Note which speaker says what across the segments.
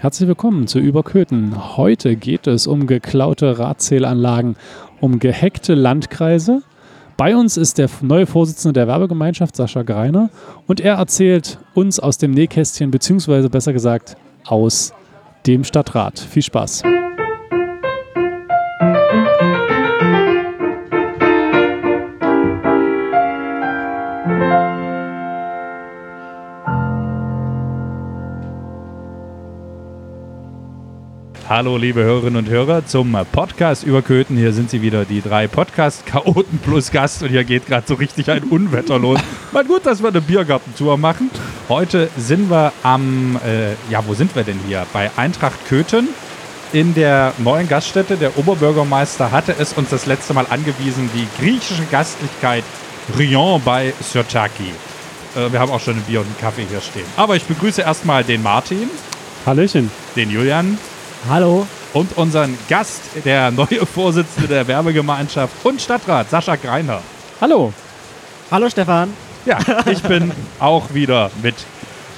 Speaker 1: Herzlich willkommen zu Überköthen. Heute geht es um geklaute Radzählanlagen, um gehackte Landkreise. Bei uns ist der neue Vorsitzende der Werbegemeinschaft, Sascha Greiner, und er erzählt uns aus dem Nähkästchen, beziehungsweise besser gesagt aus dem Stadtrat. Viel Spaß.
Speaker 2: Hallo, liebe Hörerinnen und Hörer, zum Podcast über Köthen. Hier sind sie wieder, die drei Podcast-Chaoten plus Gast. Und hier geht gerade so richtig ein Unwetter los. Mal gut, dass wir eine Biergartentour machen. Heute sind wir am, äh, ja, wo sind wir denn hier? Bei Eintracht Köthen in der neuen Gaststätte. Der Oberbürgermeister hatte es uns das letzte Mal angewiesen, die griechische Gastlichkeit Rion bei Sirtaki. Äh, wir haben auch schon ein Bier und einen Kaffee hier stehen. Aber ich begrüße erstmal den Martin.
Speaker 1: Hallöchen.
Speaker 2: Den Julian.
Speaker 3: Hallo.
Speaker 2: Und unseren Gast, der neue Vorsitzende der Werbegemeinschaft und Stadtrat, Sascha Greiner.
Speaker 1: Hallo.
Speaker 3: Hallo Stefan.
Speaker 2: Ja, ich bin auch wieder mit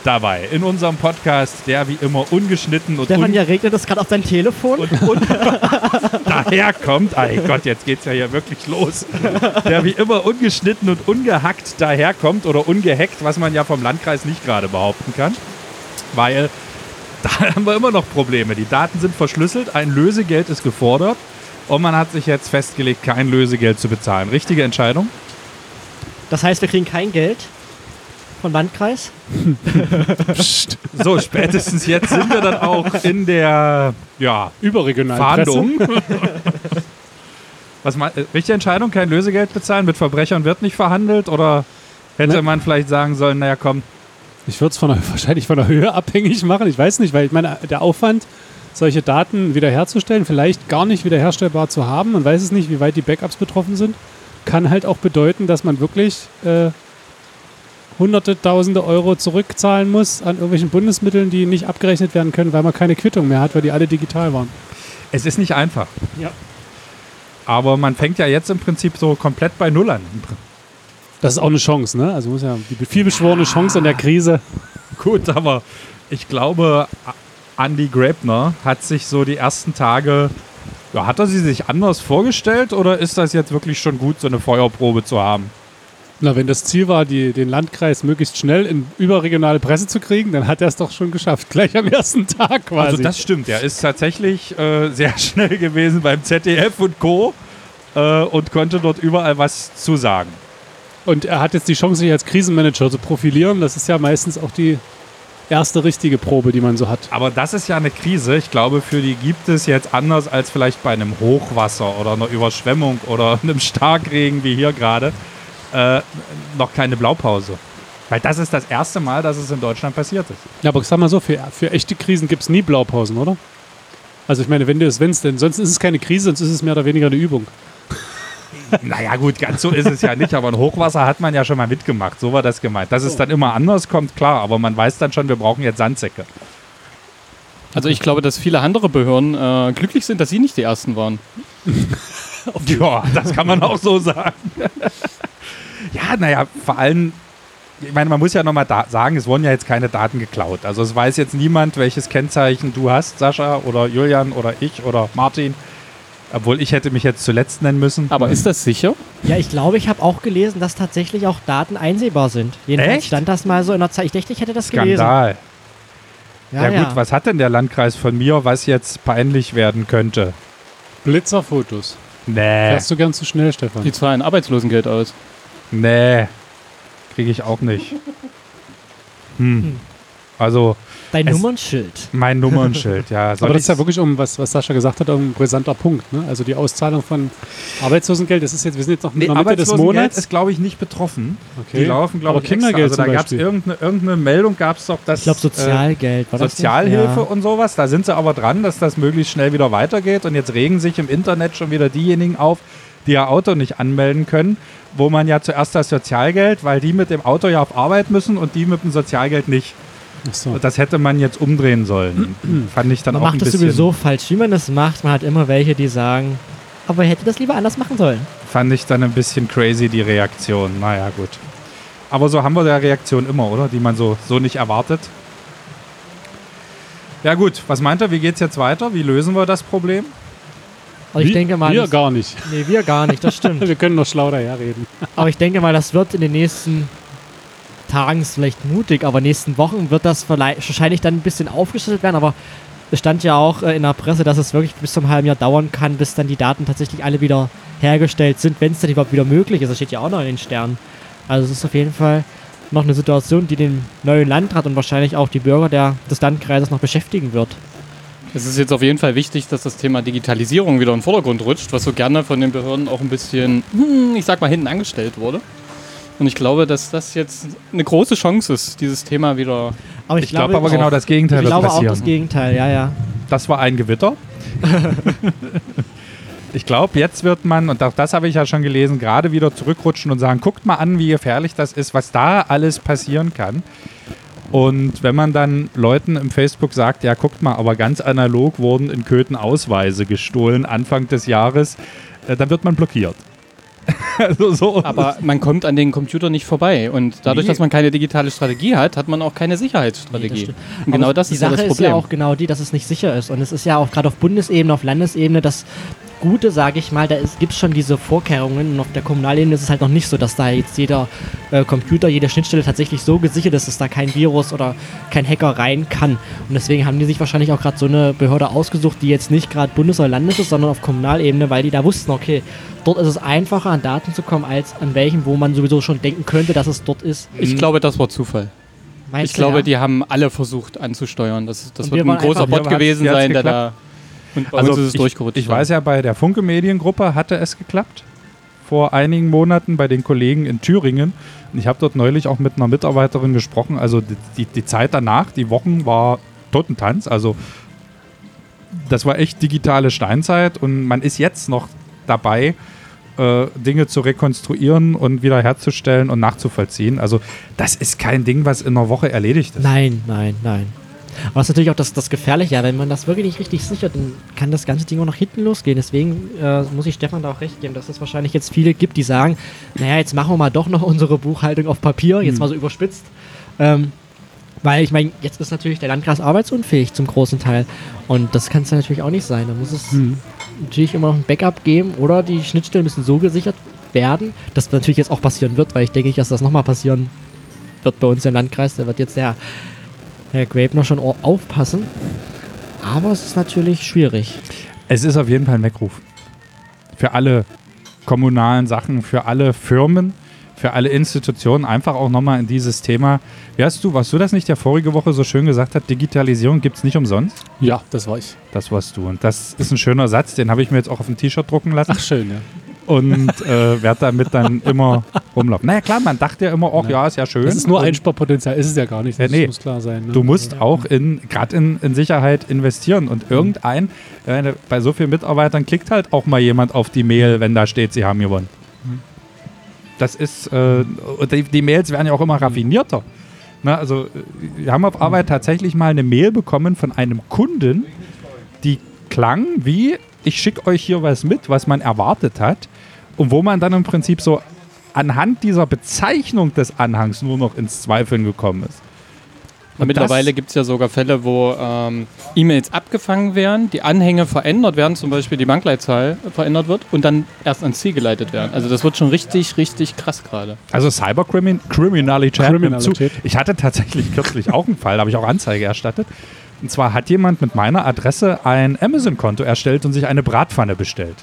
Speaker 2: dabei in unserem Podcast, der wie immer ungeschnitten und
Speaker 3: Stefan,
Speaker 2: un
Speaker 3: ja regnet es gerade auf dein Telefon.
Speaker 2: und, und daherkommt. Ey Gott, jetzt geht's ja hier wirklich los. Der wie immer ungeschnitten und ungehackt daherkommt oder ungehackt, was man ja vom Landkreis nicht gerade behaupten kann. Weil da haben wir immer noch Probleme. Die Daten sind verschlüsselt, ein Lösegeld ist gefordert und man hat sich jetzt festgelegt, kein Lösegeld zu bezahlen. Richtige Entscheidung?
Speaker 3: Das heißt, wir kriegen kein Geld vom Landkreis.
Speaker 1: Psst.
Speaker 2: So, spätestens jetzt sind wir dann auch in der ja,
Speaker 1: Überregionalen.
Speaker 2: Fahndung. Was mein, äh, richtige Entscheidung, kein Lösegeld bezahlen, mit Verbrechern wird nicht verhandelt oder hätte
Speaker 1: Ne.
Speaker 2: man vielleicht sagen sollen, naja komm,
Speaker 1: Ich würde es von der, wahrscheinlich von der Höhe abhängig machen. Ich weiß nicht, weil ich meine, der Aufwand, solche Daten wiederherzustellen, vielleicht gar nicht wiederherstellbar zu haben, man weiß es nicht, wie weit die Backups betroffen sind, kann halt auch bedeuten, dass man wirklich äh, hunderte, tausende Euro zurückzahlen muss an irgendwelchen Bundesmitteln, die nicht abgerechnet werden können, weil man keine Quittung mehr hat, weil die alle digital waren.
Speaker 2: es ist nicht einfach.
Speaker 1: Ja.
Speaker 2: Aber man fängt ja jetzt im Prinzip so komplett bei Null an.
Speaker 1: Das ist auch eine Chance, ne? Also muss ja die vielbeschworene Chance in der Krise.
Speaker 2: Gut, aber ich glaube, Andy Grabner hat sich so die ersten Tage, ja, hat er sie sich anders vorgestellt oder ist das jetzt wirklich schon gut, so eine Feuerprobe zu haben?
Speaker 1: Na, wenn das Ziel war, die, den Landkreis möglichst schnell in überregionale Presse zu kriegen, dann hat er es doch schon geschafft. Gleich am ersten Tag quasi.
Speaker 2: Also das stimmt, er ist tatsächlich äh, sehr schnell gewesen beim ZDF und Co. Äh, und konnte dort überall was zusagen.
Speaker 1: Und er hat jetzt die Chance, sich als Krisenmanager zu profilieren. Das ist ja meistens auch die erste richtige Probe, die man so hat.
Speaker 2: Aber das ist ja eine Krise. Ich glaube, für die gibt es jetzt anders als vielleicht bei einem Hochwasser oder einer Überschwemmung oder einem Starkregen wie hier gerade äh, noch keine Blaupause. Weil das ist das erste Mal, dass es in Deutschland passiert ist.
Speaker 1: Ja, aber ich sag mal so, für, für echte Krisen gibt es nie Blaupausen, oder? Also ich meine, wenn du es, wenn es denn, sonst ist es keine Krise, sonst ist es mehr oder weniger eine Übung.
Speaker 2: Naja, gut, ganz so ist es ja nicht, aber ein Hochwasser hat man ja schon mal mitgemacht. So war das gemeint. Dass es dann immer anders kommt, klar, aber man weiß dann schon, wir brauchen jetzt Sandsäcke.
Speaker 4: Also ich glaube, dass viele andere Behörden äh, glücklich sind, dass sie nicht die Ersten waren.
Speaker 2: Ja, das kann man auch so sagen. ja, naja, vor allem, ich meine, man muss ja nochmal sagen, es wurden ja jetzt keine Daten geklaut. Also es weiß jetzt niemand, welches Kennzeichen du hast, Sascha oder Julian oder ich oder Martin. Obwohl ich hätte mich jetzt zuletzt nennen müssen.
Speaker 4: Aber ist das sicher?
Speaker 3: Ja, ich glaube, ich habe auch gelesen, dass tatsächlich auch Daten einsehbar sind. Jedenfalls
Speaker 2: Echt?
Speaker 3: stand das mal so in der Zeit. Ich dachte, ich hätte das gelesen.
Speaker 2: Skandal. Ja,
Speaker 3: Ja,
Speaker 2: gut, was hat denn der Landkreis von mir, was jetzt peinlich werden könnte?
Speaker 1: Blitzerfotos.
Speaker 2: Nee,
Speaker 1: Fährst du gern zu schnell, Stefan?
Speaker 4: Die zahlen Arbeitslosengeld aus.
Speaker 2: nee, kriege ich auch nicht. Hm. Also
Speaker 3: Dein
Speaker 2: Es-
Speaker 3: Nummernschild.
Speaker 2: mein Nummernschild, ja. soll
Speaker 1: Aber das ist ja wirklich um, was, was Sascha gesagt hat, um ein brisanter Punkt. Ne? Also die Auszahlung von Arbeitslosengeld, das ist jetzt, wir sind jetzt noch in
Speaker 2: Nee,
Speaker 1: der Mitte des
Speaker 2: Arbeitslosengeld
Speaker 1: Monats.
Speaker 2: ist, glaube ich, nicht betroffen.
Speaker 1: Okay.
Speaker 2: Die laufen, glaube
Speaker 1: Aber
Speaker 2: ich,
Speaker 1: Kindergeld
Speaker 2: extra. Also da gab es irgendeine, irgendeine Meldung, gab es doch, dass
Speaker 3: Ich glaube, Sozialgeld. War
Speaker 2: äh? Sozialhilfe
Speaker 3: Ja.
Speaker 2: und sowas. Da sind sie aber dran, dass das möglichst schnell wieder weitergeht. Und jetzt regen sich im Internet schon wieder diejenigen auf, die ihr Auto nicht anmelden können, wo man ja zuerst das Sozialgeld, weil die mit dem Auto ja auf Arbeit müssen und die mit dem Sozialgeld nicht.
Speaker 1: So.
Speaker 2: Und das hätte man jetzt umdrehen sollen. Fand ich dann
Speaker 3: Man
Speaker 2: auch ein
Speaker 3: macht es
Speaker 2: bisschen.
Speaker 3: sowieso falsch. Wie man das macht, man hat immer welche, die sagen, aber hätte das lieber anders machen sollen.
Speaker 2: Fand ich dann ein bisschen crazy, die Reaktion. Naja, gut. Aber so haben wir der Reaktion immer, oder? Die man so, so nicht erwartet. Ja gut, was meint er, wie geht's jetzt weiter? Wie lösen wir das Problem?
Speaker 3: Aber ich
Speaker 1: Wir-
Speaker 3: denke mal,
Speaker 1: Wir
Speaker 3: das,
Speaker 1: gar nicht.
Speaker 3: nee, wir gar nicht, das stimmt.
Speaker 1: Wir können noch schlau daherreden.
Speaker 3: aber ich denke mal, das wird in den nächsten Tagen ist vielleicht mutig, aber nächsten Wochen wird das wahrscheinlich dann ein bisschen aufgeschlüsselt werden. Aber es stand ja auch äh, in der Presse, dass es wirklich bis zum halben Jahr dauern kann, bis dann die Daten tatsächlich alle wieder hergestellt sind, wenn es dann überhaupt wieder möglich ist. Das steht ja auch noch in den Sternen. Also es ist auf jeden Fall noch eine Situation, die den neuen Landrat und wahrscheinlich auch die Bürger der, des Landkreises noch beschäftigen wird.
Speaker 4: Es ist jetzt auf jeden Fall wichtig, dass das Thema Digitalisierung wieder in den Vordergrund rutscht, was so gerne von den Behörden auch ein bisschen, hm, ich sag mal, hinten angestellt wurde. Und ich glaube, dass das jetzt eine große Chance ist, dieses Thema wieder.
Speaker 3: Aber ich,
Speaker 2: Ich glaube aber genau das Gegenteil
Speaker 3: Ich
Speaker 2: wird
Speaker 3: glaube auch
Speaker 2: passieren.
Speaker 3: das Gegenteil, ja, ja.
Speaker 2: Das war ein Gewitter. ich glaube, jetzt wird man, und auch das habe ich ja schon gelesen, gerade wieder zurückrutschen und sagen, guckt mal an, wie gefährlich das ist, was da alles passieren kann. Und wenn man dann Leuten im Facebook sagt, ja, guckt mal, aber ganz analog wurden in Köthen Ausweise gestohlen Anfang des Jahres, äh, dann wird man blockiert. also so.
Speaker 4: Aber man kommt an den Computer nicht vorbei. Und dadurch,
Speaker 2: Nee.
Speaker 4: dass man keine digitale Strategie hat, hat man auch keine Sicherheitsstrategie.
Speaker 3: stimmt.
Speaker 4: und genau das
Speaker 3: die
Speaker 4: ist ja
Speaker 3: Sache
Speaker 4: das
Speaker 3: ist
Speaker 4: Problem.
Speaker 3: ja auch genau die, dass es nicht sicher ist. Und es ist ja auch gerade auf Bundesebene, auf Landesebene das Gute, sage ich mal, da gibt es schon diese Vorkehrungen. Und auf der Kommunalebene ist es halt noch nicht so, dass da jetzt jeder äh, Computer, jede Schnittstelle tatsächlich so gesichert ist, dass da kein Virus oder kein Hacker rein kann. Und deswegen haben die sich wahrscheinlich auch gerade so eine Behörde ausgesucht, die jetzt nicht gerade Bundes- oder Landes ist, sondern auf Kommunalebene, weil die da wussten, okay, dort ist es einfacher an Daten zu kommen, als an welchen, wo man sowieso schon denken könnte, dass es dort ist.
Speaker 4: ich glaube, das war Zufall.
Speaker 3: Meinst
Speaker 4: Ich
Speaker 3: du,
Speaker 4: glaube,
Speaker 3: ja?
Speaker 4: die haben alle versucht anzusteuern. Das, das wird
Speaker 3: wir
Speaker 4: ein großer
Speaker 3: einfach-
Speaker 4: Bot gewesen sein, der da. Und bei uns ist es
Speaker 2: ich,
Speaker 4: durchgerutscht.
Speaker 2: ich weiß ja, bei der Funke Mediengruppe hatte es geklappt. Vor einigen Monaten bei den Kollegen in Thüringen. Und ich habe dort neulich auch mit einer Mitarbeiterin gesprochen. Also die, die, die Zeit danach, die Wochen war Totentanz. Also das war echt digitale Steinzeit und man ist jetzt noch dabei, äh, Dinge zu rekonstruieren und wiederherzustellen und nachzuvollziehen. Also das ist kein Ding, was in einer Woche erledigt ist.
Speaker 3: Nein, nein, nein. Aber das ist natürlich auch das, das Gefährliche, ja, wenn man das wirklich nicht richtig sichert, dann kann das ganze Ding auch nach hinten losgehen. Deswegen äh, muss ich Stefan da auch recht geben, dass es wahrscheinlich jetzt viele gibt, die sagen, naja, jetzt machen wir mal doch noch unsere Buchhaltung auf Papier, jetzt mal so überspitzt. Ähm, weil ich meine, jetzt ist natürlich der Landkreis arbeitsunfähig zum großen Teil. Und das kann es ja natürlich auch nicht sein. Da muss es natürlich immer noch ein Backup geben oder die Schnittstellen müssen so gesichert werden, dass natürlich jetzt auch passieren wird, weil ich denke, dass das nochmal passieren wird bei uns im Landkreis. Da wird jetzt der Herr Grabner schon au- aufpassen. Aber es ist natürlich schwierig.
Speaker 2: Es ist auf jeden Fall ein Weckruf. Für alle kommunalen Sachen, für alle Firmen, für alle Institutionen. Einfach auch nochmal in dieses Thema. Wie hast du, warst du das nicht, der vorige Woche so schön gesagt hat, Digitalisierung gibt es nicht umsonst?
Speaker 1: Ja, das war ich.
Speaker 2: Das warst du. Und das ist ein schöner Satz, den habe ich mir jetzt auch auf ein T-Shirt drucken lassen
Speaker 1: Ach, schön, ja.
Speaker 2: Und äh, werde damit dann immer rumlaufen. Naja, klar, man dachte ja immer, ach ja, ist ja schön.
Speaker 1: Das ist nur Einsparpotenzial, ist es ja gar nicht. Das
Speaker 2: Ja, nee.
Speaker 1: muss klar sein. Ne?
Speaker 2: Du musst auch in, gerade in, in Sicherheit investieren. Und irgendein, äh, bei so vielen Mitarbeitern klickt halt auch mal jemand auf die Mail, wenn da steht, sie haben gewonnen. Das ist, äh, die, die Mails werden ja auch immer raffinierter. Na, also, wir haben auf Arbeit tatsächlich mal eine Mail bekommen von einem Kunden, die klang wie, ich schicke euch hier was mit, was man erwartet hat. Und wo man dann im Prinzip so anhand dieser Bezeichnung des Anhangs nur noch ins Zweifeln gekommen ist.
Speaker 4: Und mittlerweile gibt es ja sogar Fälle, wo ähm, E-Mails abgefangen werden, die Anhänge verändert werden, zum Beispiel die Bankleitzahl verändert wird und dann erst ans Ziel geleitet werden. Also das wird schon richtig, richtig krass gerade.
Speaker 2: Also Cyberkriminalität.
Speaker 1: Kriminalität.
Speaker 2: Ich hatte tatsächlich kürzlich auch einen Fall, da habe ich auch Anzeige erstattet. Und zwar hat jemand mit meiner Adresse ein Amazon-Konto erstellt und sich eine Bratpfanne bestellt.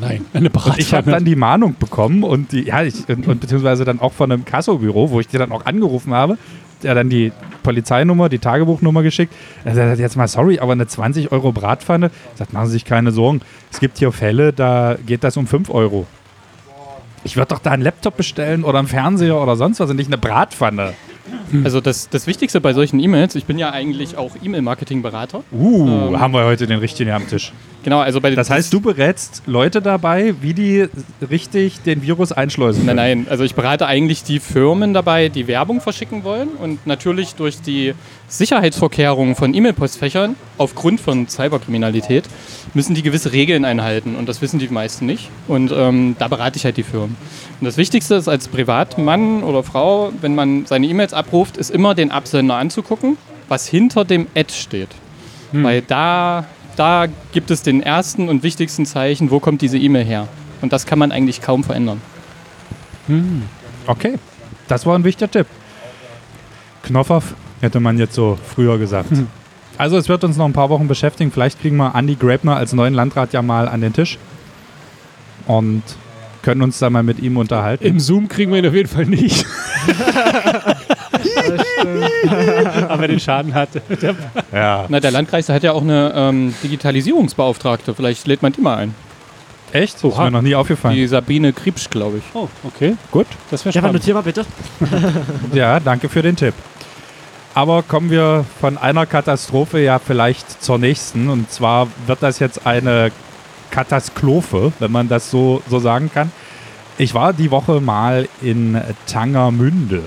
Speaker 1: Nein, eine Bratpfanne.
Speaker 2: Ich habe dann die Mahnung bekommen und die, ja, ich, und, und beziehungsweise dann auch von einem Kassobüro, wo ich die dann auch angerufen habe, der dann die Polizeinummer, die Tagebuchnummer geschickt. Er sagt jetzt mal sorry, aber eine 20 Euro Bratpfanne, sagt, machen Sie sich keine Sorgen. Es gibt hier Fälle, da geht das um 5 Euro. Ich würde doch da einen Laptop bestellen oder einen Fernseher oder sonst was und nicht eine Bratpfanne.
Speaker 4: Also das, das Wichtigste bei solchen E-Mails, ich bin ja eigentlich auch E-Mail-Marketing-Berater.
Speaker 2: Uh,
Speaker 4: Ähm.
Speaker 2: haben wir heute den richtigen am Tisch.
Speaker 4: Genau, also bei
Speaker 2: Das heißt, du berätst Leute dabei, wie die richtig den Virus einschleusen
Speaker 4: Nein, nein, also ich berate eigentlich die Firmen dabei, die Werbung verschicken wollen und natürlich durch die Sicherheitsvorkehrungen von E-Mail-Postfächern aufgrund von Cyberkriminalität müssen die gewisse Regeln einhalten und das wissen die meisten nicht und ähm, da berate ich halt die Firmen. Und das Wichtigste ist als Privatmann oder Frau, wenn man seine E-Mails abruft, ist immer den Absender anzugucken, was hinter dem Ad steht. Weil da, da gibt es den ersten und wichtigsten Zeichen, wo kommt diese E-Mail her. Und das kann man eigentlich kaum verändern.
Speaker 2: Okay, das war ein wichtiger Tipp. Knopfhoff hätte man jetzt so früher gesagt. Also es wird uns noch ein paar Wochen beschäftigen. Vielleicht kriegen wir Andy Grabner als neuen Landrat ja mal an den Tisch und können uns da mal mit ihm unterhalten.
Speaker 1: Im Zoom kriegen wir ihn auf jeden Fall nicht. Aber den Schaden hat.
Speaker 2: Ja.
Speaker 4: Na, der Landkreis der hat ja auch eine ähm, Digitalisierungsbeauftragte. Vielleicht lädt man die mal ein.
Speaker 2: Echt? Das ist
Speaker 1: Oha.
Speaker 2: mir noch nie aufgefallen.
Speaker 4: Die Sabine Kriebsch, glaube ich.
Speaker 1: Oh, okay.
Speaker 2: Gut.
Speaker 1: Das wäre
Speaker 3: Stefan,
Speaker 1: spannend.
Speaker 3: notier mal bitte.
Speaker 2: Ja, danke für den Tipp. Aber kommen wir von einer Katastrophe ja vielleicht zur nächsten. Und zwar wird das jetzt eine Katastrophe, wenn man das so, so sagen kann. Ich war die Woche mal in Tangermünde.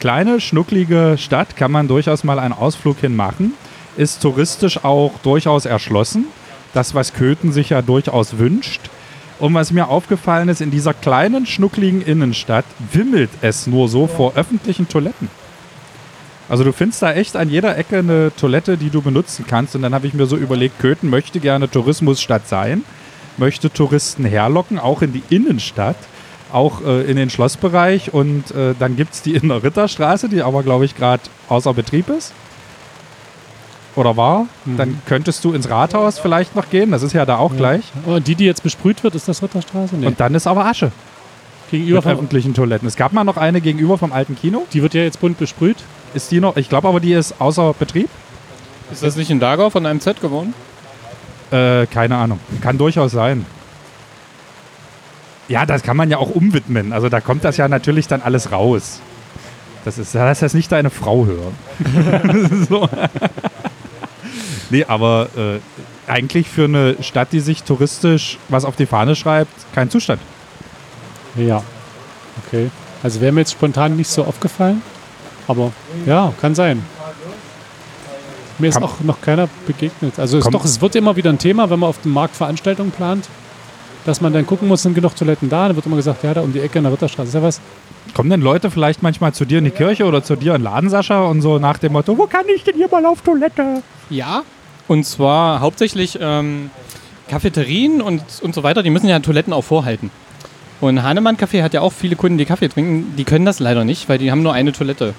Speaker 2: Kleine, schnucklige Stadt, kann man durchaus mal einen Ausflug hin machen. Ist touristisch auch durchaus erschlossen. Das, was Köthen sich ja durchaus wünscht. Und was mir aufgefallen ist, in dieser kleinen, schnuckligen Innenstadt wimmelt es nur so vor öffentlichen Toiletten. Also du findest da echt an jeder Ecke eine Toilette, die du benutzen kannst. Und dann habe ich mir so überlegt, Köthen möchte gerne Tourismusstadt sein, möchte Touristen herlocken, auch in die Innenstadt, auch äh, in den Schlossbereich. Und äh, dann gibt es die in der Ritterstraße, die aber, glaube ich, gerade außer Betrieb ist. Oder war? Dann könntest du ins Rathaus vielleicht noch gehen, das ist ja da auch gleich.
Speaker 1: Oh, die, die jetzt besprüht wird, ist das Ritterstraße? Nee.
Speaker 2: Und dann ist aber Asche
Speaker 1: gegenüber vom,
Speaker 2: öffentlichen Toiletten. Es gab mal noch eine gegenüber vom alten Kino.
Speaker 1: die wird ja jetzt bunt besprüht.
Speaker 2: Ist die noch? Ich glaube aber, die ist außer Betrieb.
Speaker 4: Ist das nicht in Dagau von einem Z geworden?
Speaker 2: Äh, keine Ahnung. Kann durchaus sein. Ja, das kann man ja auch umwidmen. Also da kommt das ja natürlich dann alles raus. Das ist, lass das nicht deine Frau hören. so. nee, aber äh, eigentlich für eine Stadt, die sich touristisch was auf die Fahne schreibt, kein Zustand.
Speaker 1: Ja. Okay. Also wäre mir jetzt spontan nicht so aufgefallen. Aber ja, kann sein. Mir ist auch noch keiner begegnet. Also doch, es wird immer wieder ein Thema, wenn man auf dem Markt Veranstaltungen plant, dass man dann gucken muss, sind genug Toiletten da. Dann wird immer gesagt, ja, da um die Ecke in der Ritterstraße ist ja was.
Speaker 2: Kommen denn Leute vielleicht manchmal zu dir in die Kirche oder zu dir in den Laden, Sascha, und so nach dem Motto, wo kann ich denn hier mal auf Toilette?
Speaker 4: Ja. Und zwar hauptsächlich ähm, Cafeterien und, und so weiter, die müssen ja Toiletten auch vorhalten. Und Hahnemann Café hat ja auch viele Kunden, die Kaffee trinken. Die können das leider nicht, weil die haben nur eine Toilette.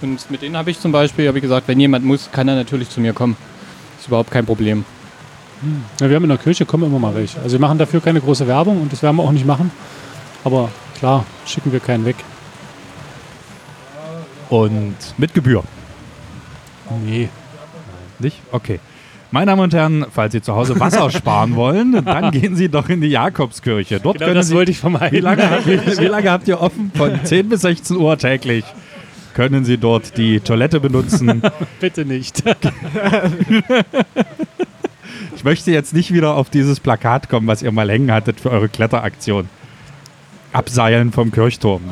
Speaker 4: Und mit denen habe ich zum Beispiel ich gesagt, wenn jemand muss, kann er natürlich zu mir kommen. Ist überhaupt kein Problem.
Speaker 1: Ja, wir haben in der Kirche, kommen immer mal welche. Also wir machen dafür keine große Werbung und das werden wir auch nicht machen. Aber klar, schicken wir keinen weg.
Speaker 2: Und mit Gebühr.
Speaker 1: Nee.
Speaker 2: Nicht? Okay. Meine Damen und Herren, falls Sie zu Hause Wasser sparen wollen, dann gehen Sie doch in die Jakobskirche. Dort
Speaker 1: Genau das
Speaker 2: Sie,
Speaker 1: wollte ich vermeiden.
Speaker 2: wie, lange, wie, wie lange habt ihr offen? Von 10 bis 16 Uhr täglich können Sie dort die Toilette benutzen.
Speaker 1: Bitte nicht.
Speaker 2: Ich möchte jetzt nicht wieder auf dieses Plakat kommen, was ihr mal hängen hattet für eure Kletteraktion. Abseilen vom Kirchturm.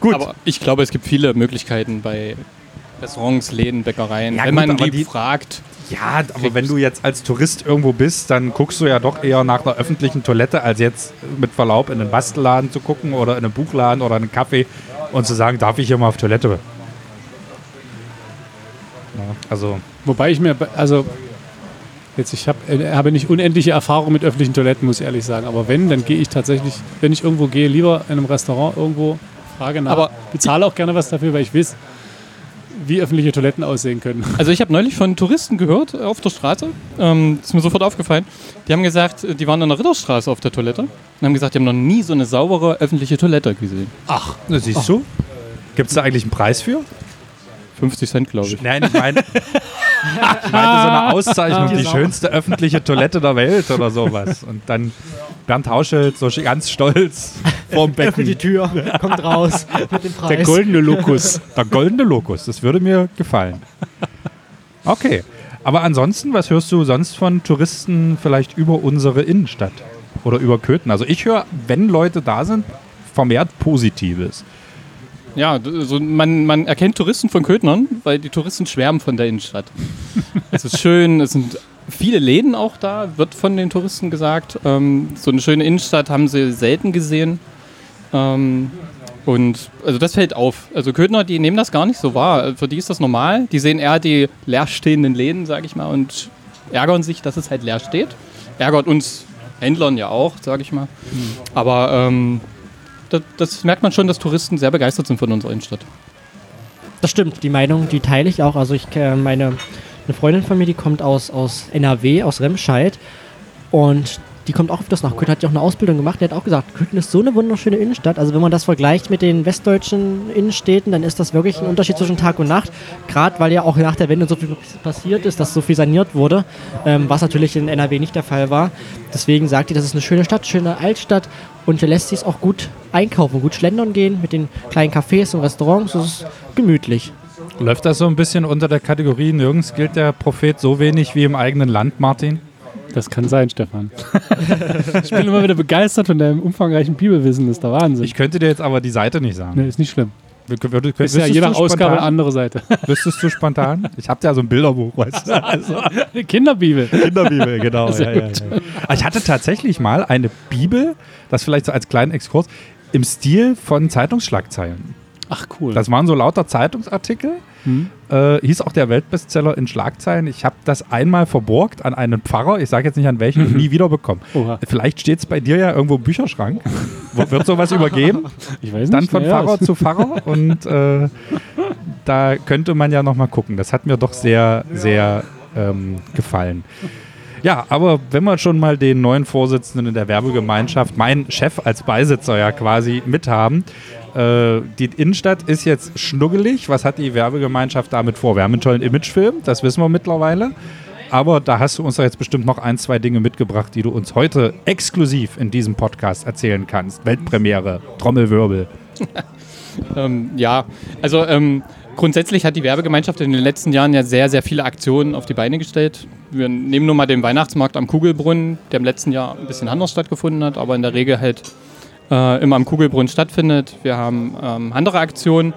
Speaker 2: Gut.
Speaker 4: Aber ich glaube, es gibt viele Möglichkeiten bei Restaurants, Läden, Bäckereien.
Speaker 2: Ja,
Speaker 4: wenn
Speaker 2: gut,
Speaker 4: man lieb
Speaker 2: die-
Speaker 4: fragt,
Speaker 2: Ja, aber wenn du jetzt als Tourist irgendwo bist, dann guckst du ja doch eher nach einer öffentlichen Toilette, als jetzt mit Verlaub in einen Bastelladen zu gucken oder in einen Buchladen oder in einen Kaffee und zu sagen, darf ich hier mal auf Toilette? Also,
Speaker 1: Wobei ich mir, also jetzt ich hab, äh, habe nicht unendliche Erfahrung mit öffentlichen Toiletten, muss ich ehrlich sagen. Aber wenn, dann gehe ich tatsächlich, wenn ich irgendwo gehe, lieber in einem Restaurant irgendwo, frage nach.
Speaker 4: Aber-
Speaker 1: bezahle auch gerne was dafür, weil ich weiß, wie öffentliche Toiletten aussehen können.
Speaker 4: Also ich habe neulich von Touristen gehört äh, auf der Straße, ähm, ist mir sofort aufgefallen. Die haben gesagt, äh, die waren in der Ritterstraße auf der Toilette und haben gesagt, die haben noch nie so eine saubere öffentliche Toilette gesehen.
Speaker 2: ach, das siehst du. Gibt es da eigentlich einen Preis für?
Speaker 4: 50 Cent, glaube ich.
Speaker 2: Nein, ich meine, ich meinte so eine Auszeichnung, die schönste öffentliche Toilette der Welt oder sowas. Und dann Bernd Hauschelt so ganz stolz vorm
Speaker 3: Öffnet die
Speaker 2: Becken.
Speaker 3: Tür, kommt raus mit dem Preis.
Speaker 1: Der goldene Lokus.
Speaker 2: Der goldene Lokus, das würde mir gefallen. Okay, aber ansonsten, was hörst du sonst von Touristen vielleicht über unsere Innenstadt oder über Köthen? Also ich höre, wenn Leute da sind, vermehrt Positives.
Speaker 4: Ja, d- so man, man erkennt Touristen von Köthnern, weil die Touristen schwärmen von der Innenstadt. es ist schön, es sind viele Läden auch da, wird von den Touristen gesagt. Ähm, so eine schöne Innenstadt haben sie selten gesehen. Ähm, Und also das fällt auf. Also Köthner, die nehmen das gar nicht so wahr. Für die ist das normal. Die sehen eher die leerstehenden Läden, sage ich mal, und ärgern sich, dass es halt leer steht. Ärgert uns Händlern ja auch, sage ich mal. Aber ähm, das, das merkt man schon, dass Touristen sehr begeistert sind von unserer Innenstadt.
Speaker 3: Das stimmt, die Meinung, die teile ich auch. Also ich äh, meine eine Freundin von mir, die kommt aus, aus NRW, aus Remscheid und die kommt auch öfters nach Köthen, hat ja auch eine Ausbildung gemacht. Die hat auch gesagt, Köthen ist so eine wunderschöne Innenstadt. Also wenn man das vergleicht mit den westdeutschen Innenstädten, dann ist das wirklich ein Unterschied zwischen Tag und Nacht. Gerade weil ja auch nach der Wende so viel passiert ist, dass so viel saniert wurde, ähm, was natürlich in NRW nicht der Fall war. Deswegen sagt die, das ist eine schöne Stadt, schöne Altstadt und hier lässt sich auch gut einkaufen, gut schlendern gehen mit den kleinen Cafés und Restaurants. Das ist gemütlich.
Speaker 2: Läuft das so ein bisschen unter der Kategorie, nirgends gilt der Prophet so wenig wie im eigenen Land, Martin?
Speaker 1: Das kann sein, Stefan. ich bin immer wieder begeistert von deinem umfangreichen Bibelwissen. Das ist der Wahnsinn.
Speaker 2: Ich könnte dir jetzt aber die Seite nicht sagen.
Speaker 1: nee, ist nicht schlimm.
Speaker 2: Würde, würde,
Speaker 1: Ist ja je nach Ausgabe eine andere Seite.
Speaker 2: Wüsstest du spontan? Ich habe ja so ein Bilderbuch, weißt du? Also,
Speaker 1: Eine Kinderbibel.
Speaker 2: Kinderbibel, genau. Ja, ja, ja. Ich hatte tatsächlich mal eine Bibel, das vielleicht so als kleinen Exkurs, im Stil von Zeitungsschlagzeilen.
Speaker 1: Ach cool.
Speaker 2: Das waren so lauter Zeitungsartikel.
Speaker 1: Hm.
Speaker 2: Äh, hieß auch der Weltbestseller in Schlagzeilen. Ich habe das einmal verborgt an einen Pfarrer, ich sage jetzt nicht an welchen, und nie wiederbekommen.
Speaker 1: Oha.
Speaker 2: Vielleicht steht es bei dir ja irgendwo im Bücherschrank. Wird sowas übergeben?
Speaker 1: Ich weiß
Speaker 2: Dann
Speaker 1: nicht.
Speaker 2: von
Speaker 1: naja,
Speaker 2: Pfarrer
Speaker 1: es-
Speaker 2: zu Pfarrer und äh, da könnte man ja noch mal gucken. Das hat mir doch sehr, sehr ähm, gefallen. Ja, aber wenn wir schon mal den neuen Vorsitzenden in der Werbegemeinschaft, mein Chef als Beisitzer ja quasi mithaben, die Innenstadt ist jetzt schnuggelig. Was hat die Werbegemeinschaft damit vor? Wir haben einen tollen Imagefilm, das wissen wir mittlerweile. Aber da hast du uns ja jetzt bestimmt noch ein, zwei Dinge mitgebracht, die du uns heute exklusiv in diesem Podcast erzählen kannst. Weltpremiere, Trommelwirbel.
Speaker 4: Ähm, ja, also ähm, grundsätzlich hat die Werbegemeinschaft in den letzten Jahren ja sehr, sehr viele Aktionen auf die Beine gestellt. Wir nehmen nur mal den Weihnachtsmarkt am Kugelbrunnen, der im letzten Jahr ein bisschen anders stattgefunden hat, aber in der Regel halt äh, immer am Kugelbrunnen stattfindet. Wir haben ähm, andere Aktionen,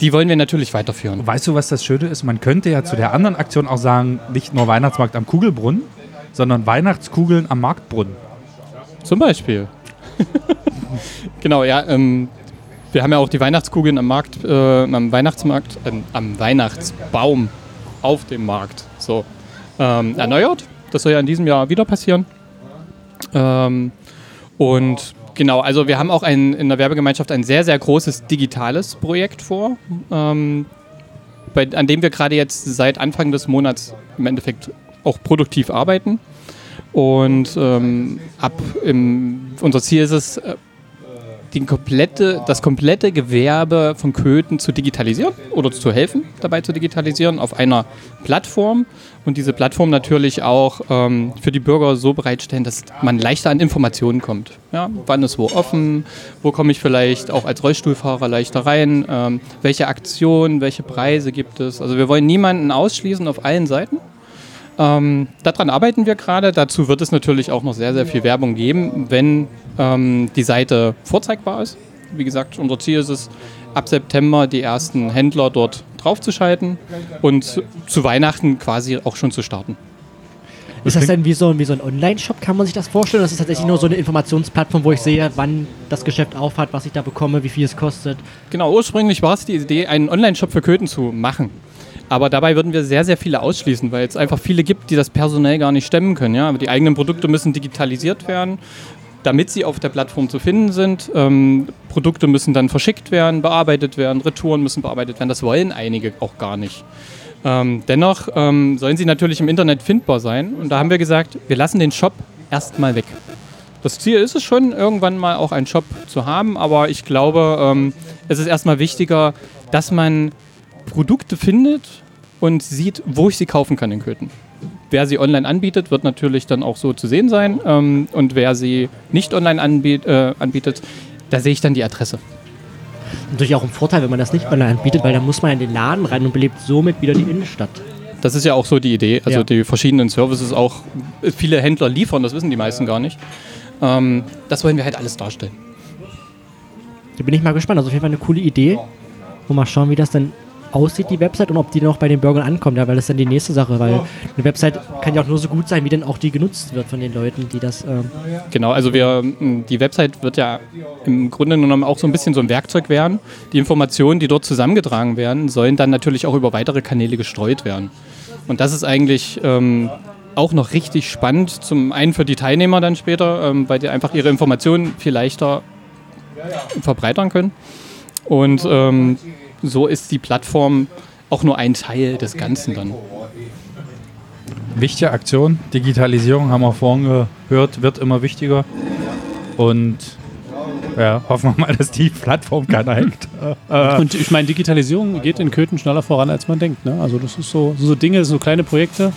Speaker 4: die wollen wir natürlich weiterführen.
Speaker 2: Weißt du, was das Schöne ist? Man könnte ja zu der anderen Aktion auch sagen, nicht nur Weihnachtsmarkt am Kugelbrunnen, sondern Weihnachtskugeln am Marktbrunnen.
Speaker 4: Zum Beispiel. genau, ja. Ähm, wir haben ja auch die Weihnachtskugeln am Markt, äh, am Weihnachtsmarkt, ähm, am Weihnachtsbaum auf dem Markt so ähm, erneuert. Das soll ja in diesem Jahr wieder passieren. Ähm, und genau, also wir haben auch ein, in der Werbegemeinschaft ein sehr, sehr großes digitales Projekt vor, ähm, bei, an dem wir gerade jetzt seit Anfang des Monats im Endeffekt auch produktiv arbeiten. Und ähm, ab im, unser Ziel ist es, die komplette, das komplette Gewerbe von Köthen zu digitalisieren oder zu helfen, dabei zu digitalisieren auf einer Plattform und diese Plattform natürlich auch ähm, für die Bürger so bereitstellen, dass man leichter an Informationen kommt. Ja, wann ist wo offen, wo komme ich vielleicht auch als Rollstuhlfahrer leichter rein, ähm, welche Aktionen, welche Preise gibt es. Also wir wollen niemanden ausschließen auf allen Seiten. Ähm, daran arbeiten wir gerade. Dazu wird es natürlich auch noch sehr, sehr viel Werbung geben, wenn ähm, die Seite vorzeigbar ist. Wie gesagt, unser Ziel ist es, ab September die ersten Händler dort draufzuschalten und zu, zu Weihnachten quasi auch schon zu starten.
Speaker 3: Ist das denn wie so, wie so ein Online-Shop? Kann man sich das vorstellen? Das ist tatsächlich nur so eine Informationsplattform, wo ich sehe, wann das Geschäft aufhat, was ich da bekomme, wie viel es kostet.
Speaker 4: Genau, ursprünglich war es die Idee, einen Online-Shop für Köthen zu machen. Aber dabei würden wir sehr, sehr viele ausschließen, weil es einfach viele gibt, die das personell gar nicht stemmen können. Ja? Die eigenen Produkte müssen digitalisiert werden, damit sie auf der Plattform zu finden sind. Ähm, Produkte müssen dann verschickt werden, bearbeitet werden, Retouren müssen bearbeitet werden. Das wollen einige auch gar nicht. Ähm, dennoch ähm, sollen sie natürlich im Internet findbar sein. Und da haben wir gesagt, wir lassen den Shop erstmal weg. Das Ziel ist es schon, irgendwann mal auch einen Shop zu haben, aber ich glaube, ähm, es ist erstmal wichtiger, dass man Produkte findet und sieht, wo ich sie kaufen kann in Köthen. Wer sie online anbietet, wird natürlich dann auch so zu sehen sein. Ähm, und wer sie nicht online anbiet, äh, anbietet, da sehe ich dann die Adresse.
Speaker 3: Natürlich auch ein Vorteil, wenn man das nicht online anbietet, weil dann muss man in den Laden rein und belebt somit wieder die Innenstadt.
Speaker 4: Das ist ja auch so die Idee. Also
Speaker 3: Ja.
Speaker 4: die verschiedenen Services auch, viele Händler liefern, das wissen die meisten gar nicht. Ähm, das wollen wir halt alles darstellen.
Speaker 3: Da bin ich mal gespannt. Also auf jeden Fall eine coole Idee. Und mal schauen, wie das dann aussieht, die Website, und ob die noch bei den Bürgern ankommt, ja, weil das ist dann die nächste Sache, weil eine Website kann ja auch nur so gut sein, wie denn auch die genutzt wird von den Leuten, die das. Ähm,
Speaker 4: Genau, also wir, die Website wird ja im Grunde genommen auch so ein bisschen so ein Werkzeug werden. Die Informationen, die dort zusammengetragen werden, sollen dann natürlich auch über weitere Kanäle gestreut werden. Und das ist eigentlich ähm, auch noch richtig spannend, zum einen für die Teilnehmer dann später, ähm, weil die einfach ihre Informationen viel leichter verbreitern können. Und ähm, so ist die Plattform auch nur ein Teil des Ganzen dann.
Speaker 2: Wichtige Aktion. Digitalisierung haben wir vorhin gehört, wird immer wichtiger. Und ja, hoffen wir mal, dass die Plattform keiner hängt.
Speaker 1: Und ich meine, Digitalisierung geht in Köthen schneller voran, als man denkt. Ne? Also das ist so, so Dinge, so kleine Projekte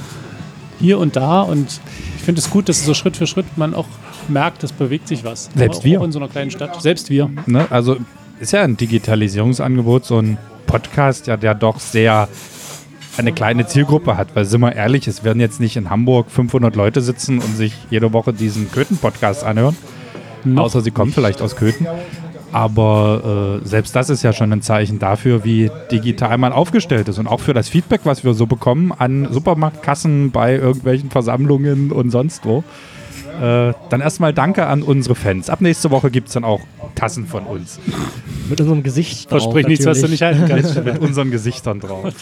Speaker 1: hier und da. Und ich finde es gut, dass so Schritt für Schritt man auch merkt, es bewegt sich was.
Speaker 2: Selbst
Speaker 1: auch
Speaker 2: wir.
Speaker 1: in so einer kleinen Stadt. Selbst wir.
Speaker 2: Ne? Also ist ja ein Digitalisierungsangebot, so ein Podcast, ja, der doch sehr eine kleine Zielgruppe hat. Weil sind wir ehrlich, es werden jetzt nicht in Hamburg 500 Leute sitzen und sich jede Woche diesen Köthen-Podcast anhören. Außer sie kommen vielleicht aus Köthen. Aber äh, selbst das ist ja schon ein Zeichen dafür, wie digital man aufgestellt ist. Und auch für das Feedback, was wir so bekommen an Supermarktkassen, bei irgendwelchen Versammlungen und sonst wo. Äh, dann erstmal danke an unsere Fans. Ab nächste Woche gibt es dann auch Tassen von uns.
Speaker 3: mit unserem Gesicht. drauf,
Speaker 1: Versprich nichts, was du nicht halten kannst.
Speaker 2: Mit unseren Gesichtern drauf.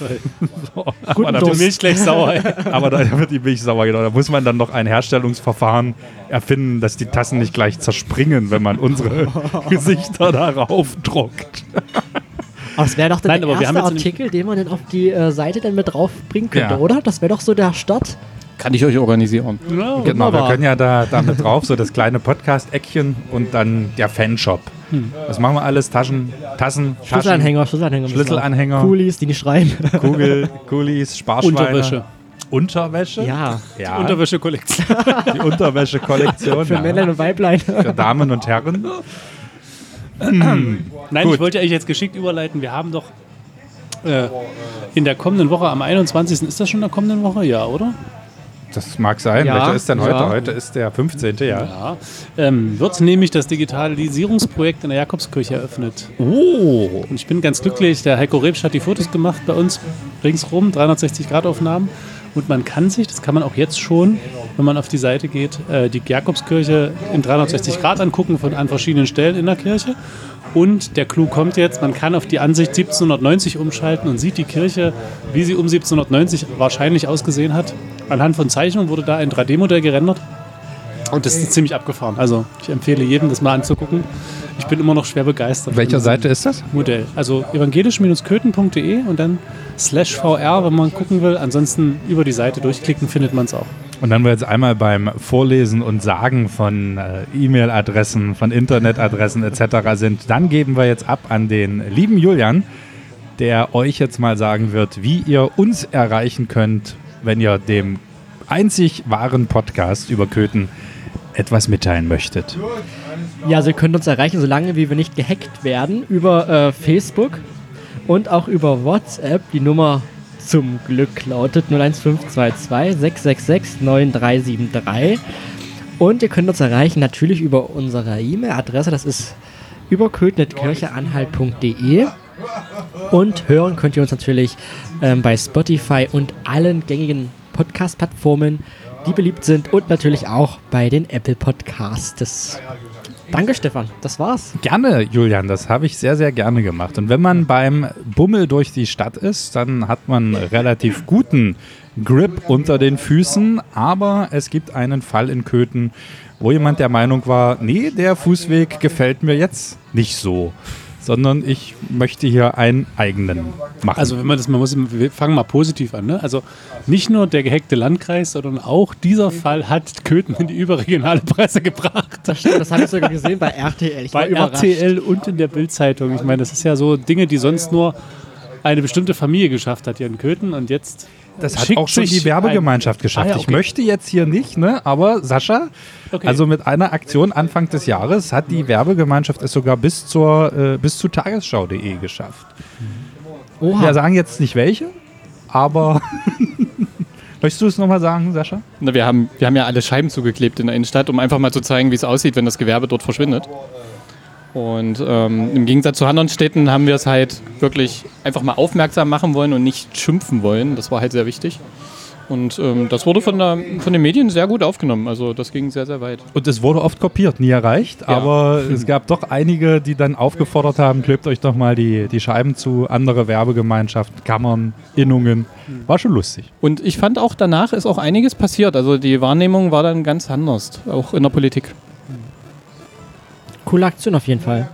Speaker 3: Guten
Speaker 2: aber,
Speaker 1: Die
Speaker 3: Durst.
Speaker 1: Milch gleich sauer. ey.
Speaker 2: aber da wird die Milch sauer, genau. Da muss man dann noch ein Herstellungsverfahren erfinden, dass die Tassen nicht gleich zerspringen, wenn man unsere Gesichter darauf druckt.
Speaker 3: Aber es wäre doch dann
Speaker 1: Nein,
Speaker 3: der
Speaker 1: aber wir haben
Speaker 3: erste Artikel, den man dann auf die äh, Seite dann mit draufbringen könnte,
Speaker 2: Ja.
Speaker 3: oder? Das wäre doch so der Start.
Speaker 4: Kann ich euch organisieren.
Speaker 1: Ja,
Speaker 2: Genau, wir können ja da, mit drauf, so das kleine Podcast-Eckchen und dann der Fanshop. Das machen wir alles, Taschen, Tassen, Taschen,
Speaker 3: Schlüsselanhänger, Schlüsselanhänger.
Speaker 2: Schlüsselanhänger.
Speaker 3: Coolies, die nicht schreien.
Speaker 2: Kugel, Kulis, Sparschweine.
Speaker 1: Unterwäsche.
Speaker 2: Unterwäsche?
Speaker 3: ja,
Speaker 2: Ja,
Speaker 1: Unterwäsche-Kollektion.
Speaker 2: die Unterwäsche-Kollektion.
Speaker 3: für
Speaker 2: ja.
Speaker 3: Männlein und Weiblein.
Speaker 2: Für Damen und Herren.
Speaker 1: Nein,
Speaker 2: Gut.
Speaker 1: ich wollte eigentlich jetzt geschickt überleiten. Wir haben doch äh, in der kommenden Woche, am 21. Ist das schon in der kommenden Woche? Ja, oder?
Speaker 2: Das mag sein.
Speaker 3: Ja,
Speaker 2: Welcher ist denn heute?
Speaker 3: ja.
Speaker 2: Heute ist der 15. Ja.
Speaker 1: Ja. Ähm, wird nämlich das Digitalisierungsprojekt in der Jakobskirche eröffnet.
Speaker 2: Oh.
Speaker 1: Und ich bin ganz glücklich. Der Heiko Rebsch hat die Fotos gemacht bei uns ringsrum, 360-Grad-Aufnahmen. Und man kann sich, das kann man auch jetzt schon, wenn man auf die Seite geht, äh, die Jakobskirche in 360 Grad angucken von an verschiedenen Stellen in der Kirche. Und der Clou kommt jetzt, man kann auf die Ansicht 1790 umschalten und sieht die Kirche, wie sie um 1790 wahrscheinlich ausgesehen hat. Anhand von Zeichnungen wurde da ein 3D-Modell gerendert. Und das ist ziemlich abgefahren. Also ich empfehle jedem, das mal anzugucken. Ich bin immer noch schwer begeistert.
Speaker 2: Welcher Seite ist das?
Speaker 1: Modell. Also evangelisch-köthen.de und dann slash VR, wenn man gucken will. Ansonsten über die Seite durchklicken, findet man es auch.
Speaker 2: Und dann wir jetzt einmal beim Vorlesen und Sagen von äh, E-Mail-Adressen, von Internetadressen etc. sind, dann geben wir jetzt ab an den lieben Julian, der euch jetzt mal sagen wird, wie ihr uns erreichen könnt, wenn ihr dem einzig wahren Podcast über Köthen etwas mitteilen möchtet.
Speaker 3: Ja, Sie können uns erreichen, solange wie wir nicht gehackt werden, über äh, Facebook und auch über WhatsApp. Die Nummer zum Glück lautet 01522 666 9373. Und ihr könnt uns erreichen natürlich über unsere E-Mail-Adresse, das ist über köthnetkircheanhalt.de. Und hören könnt ihr uns natürlich ähm, bei Spotify und allen gängigen Podcast-Plattformen, die beliebt sind und natürlich auch bei den Apple Podcasts. Danke, Stefan. Das war's.
Speaker 2: Gerne, Julian, das habe ich sehr, sehr gerne gemacht. Und wenn man beim Bummel durch die Stadt ist, dann hat man relativ guten Grip unter den Füßen. Aber es gibt einen Fall in Köthen, wo jemand der Meinung war, nee, der Fußweg gefällt mir jetzt nicht so, sondern ich möchte hier einen eigenen machen.
Speaker 1: Also wenn man das, man muss, wir fangen mal positiv an. Ne? Also nicht nur der gehackte Landkreis, sondern auch dieser Fall hat Köthen in die überregionale Presse gebracht.
Speaker 3: Das stimmt, das habe ich sogar gesehen bei RTL. Ich
Speaker 1: Bei. RTL und in der Bildzeitung. Ich meine, das ist ja so Dinge, die sonst nur eine bestimmte Familie geschafft hat hier in Köthen und jetzt
Speaker 2: das hat auch schon die Werbegemeinschaft geschafft.
Speaker 1: Ah, ja,
Speaker 2: Ich
Speaker 1: okay.
Speaker 2: möchte jetzt hier nicht, ne? aber Sascha,
Speaker 1: Okay.
Speaker 2: also mit einer Aktion Anfang des Jahres hat die Werbegemeinschaft es sogar bis, zur, äh, bis zu tagesschau.de geschafft.
Speaker 3: Oha.
Speaker 2: Wir sagen jetzt nicht welche, aber möchtest du es nochmal sagen, Sascha?
Speaker 4: Na, wir, haben, wir haben ja alle Scheiben zugeklebt in der Innenstadt, um einfach mal zu zeigen, wie es aussieht, wenn das Gewerbe dort verschwindet. Und ähm, im Gegensatz zu anderen Städten haben wir es halt wirklich einfach mal aufmerksam machen wollen und nicht schimpfen wollen. Das war halt sehr wichtig. Und ähm, das wurde von, der, von den Medien sehr gut aufgenommen. Also das ging sehr, sehr weit.
Speaker 2: Und es wurde oft kopiert, nie erreicht, aber es gab doch einige, die dann aufgefordert haben, klebt euch doch mal die, die Scheiben zu, andere Werbegemeinschaften, Kammern, Innungen. War schon lustig.
Speaker 4: Und ich fand auch danach ist auch einiges passiert. Also die Wahrnehmung war dann ganz anders, auch in der Politik.
Speaker 3: Coole Aktion auf jeden Fall.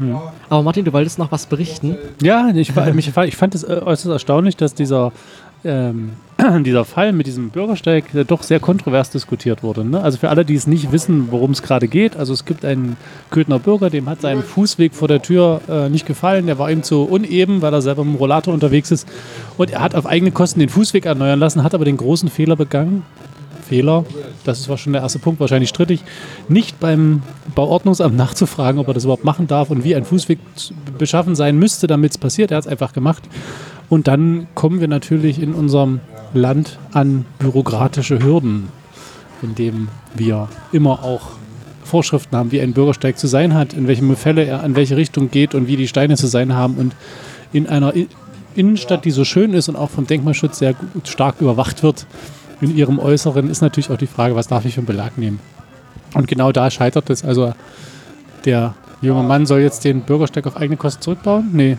Speaker 3: Aber Martin, du wolltest noch was berichten.
Speaker 1: Ja, ich, mich, ich fand es äh, äußerst erstaunlich, dass dieser, ähm, dieser Fall mit diesem Bürgersteig äh, doch sehr kontrovers diskutiert wurde. Ne? Also für alle, die es nicht wissen, worum es gerade geht. Also es gibt einen Köthner Bürger, dem hat sein Fußweg vor der Tür äh, nicht gefallen. Der war ihm zu uneben, weil er selber mit dem Rollator unterwegs ist. Und er hat auf eigene Kosten den Fußweg erneuern lassen, hat aber den großen Fehler begangen. Fehler, das war schon der erste Punkt, wahrscheinlich strittig, nicht beim Bauordnungsamt nachzufragen, ob er das überhaupt machen darf und wie ein Fußweg beschaffen sein müsste, damit es passiert. Er hat es einfach gemacht. Und dann kommen wir natürlich in unserem Land an bürokratische Hürden, indem wir immer auch Vorschriften haben, wie ein Bürgersteig zu sein hat, in welchem Fälle er in welche Richtung geht und wie die Steine zu sein haben. Und in einer Innenstadt, die so schön ist und auch vom Denkmalschutz sehr stark überwacht wird, in ihrem Äußeren ist natürlich auch die Frage, was darf ich für einen Belag nehmen? Und genau da scheitert es. Also der junge Mann soll jetzt den Bürgersteig auf eigene Kosten zurückbauen? Nee.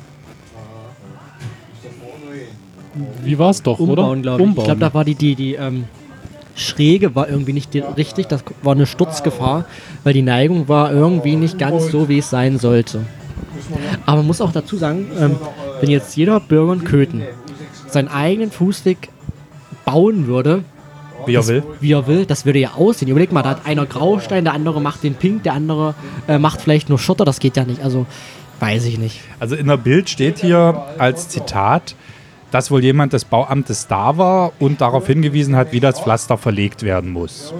Speaker 1: Wie war es doch, oder?
Speaker 3: Umbauen, glaube ich. Ich glaube, da war die, die, die ähm, Schräge war irgendwie nicht richtig. Das war eine Sturzgefahr, weil die Neigung war irgendwie nicht ganz so, wie es sein sollte. Aber man muss auch dazu sagen, ähm, wenn jetzt jeder Bürger in Köthen seinen eigenen Fußweg bauen würde,
Speaker 2: Wie er will.
Speaker 3: wie er will, das würde ja aussehen. Überleg mal, da hat einer Graustein, der andere macht den Pink, der andere äh, macht vielleicht nur Schotter, das geht ja nicht. Also, weiß ich nicht.
Speaker 2: Also in der Bild steht hier als Zitat, dass wohl jemand des Bauamtes da war und darauf hingewiesen hat, wie das Pflaster verlegt werden muss.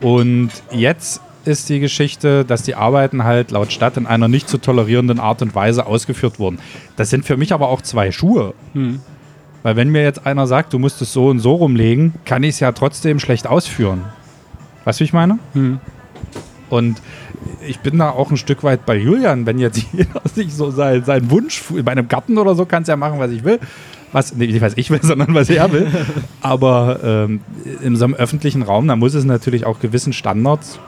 Speaker 2: Und jetzt ist die Geschichte, dass die Arbeiten halt laut Stadt in einer nicht zu tolerierenden Art und Weise ausgeführt wurden. Das sind für mich aber auch zwei Schuhe. Weil wenn mir jetzt einer sagt, du musst es so und so rumlegen, kann ich es ja trotzdem schlecht ausführen. Weißt du, wie ich meine? Und ich bin da auch ein Stück weit bei Julian, wenn jetzt jeder sich so sein, seinen Wunsch, in meinem Garten oder so, kann es ja machen, was ich will. Was, nee, nicht was ich will, sondern was er will. Aber ähm, in so einem öffentlichen Raum, da muss es natürlich auch gewissen Standards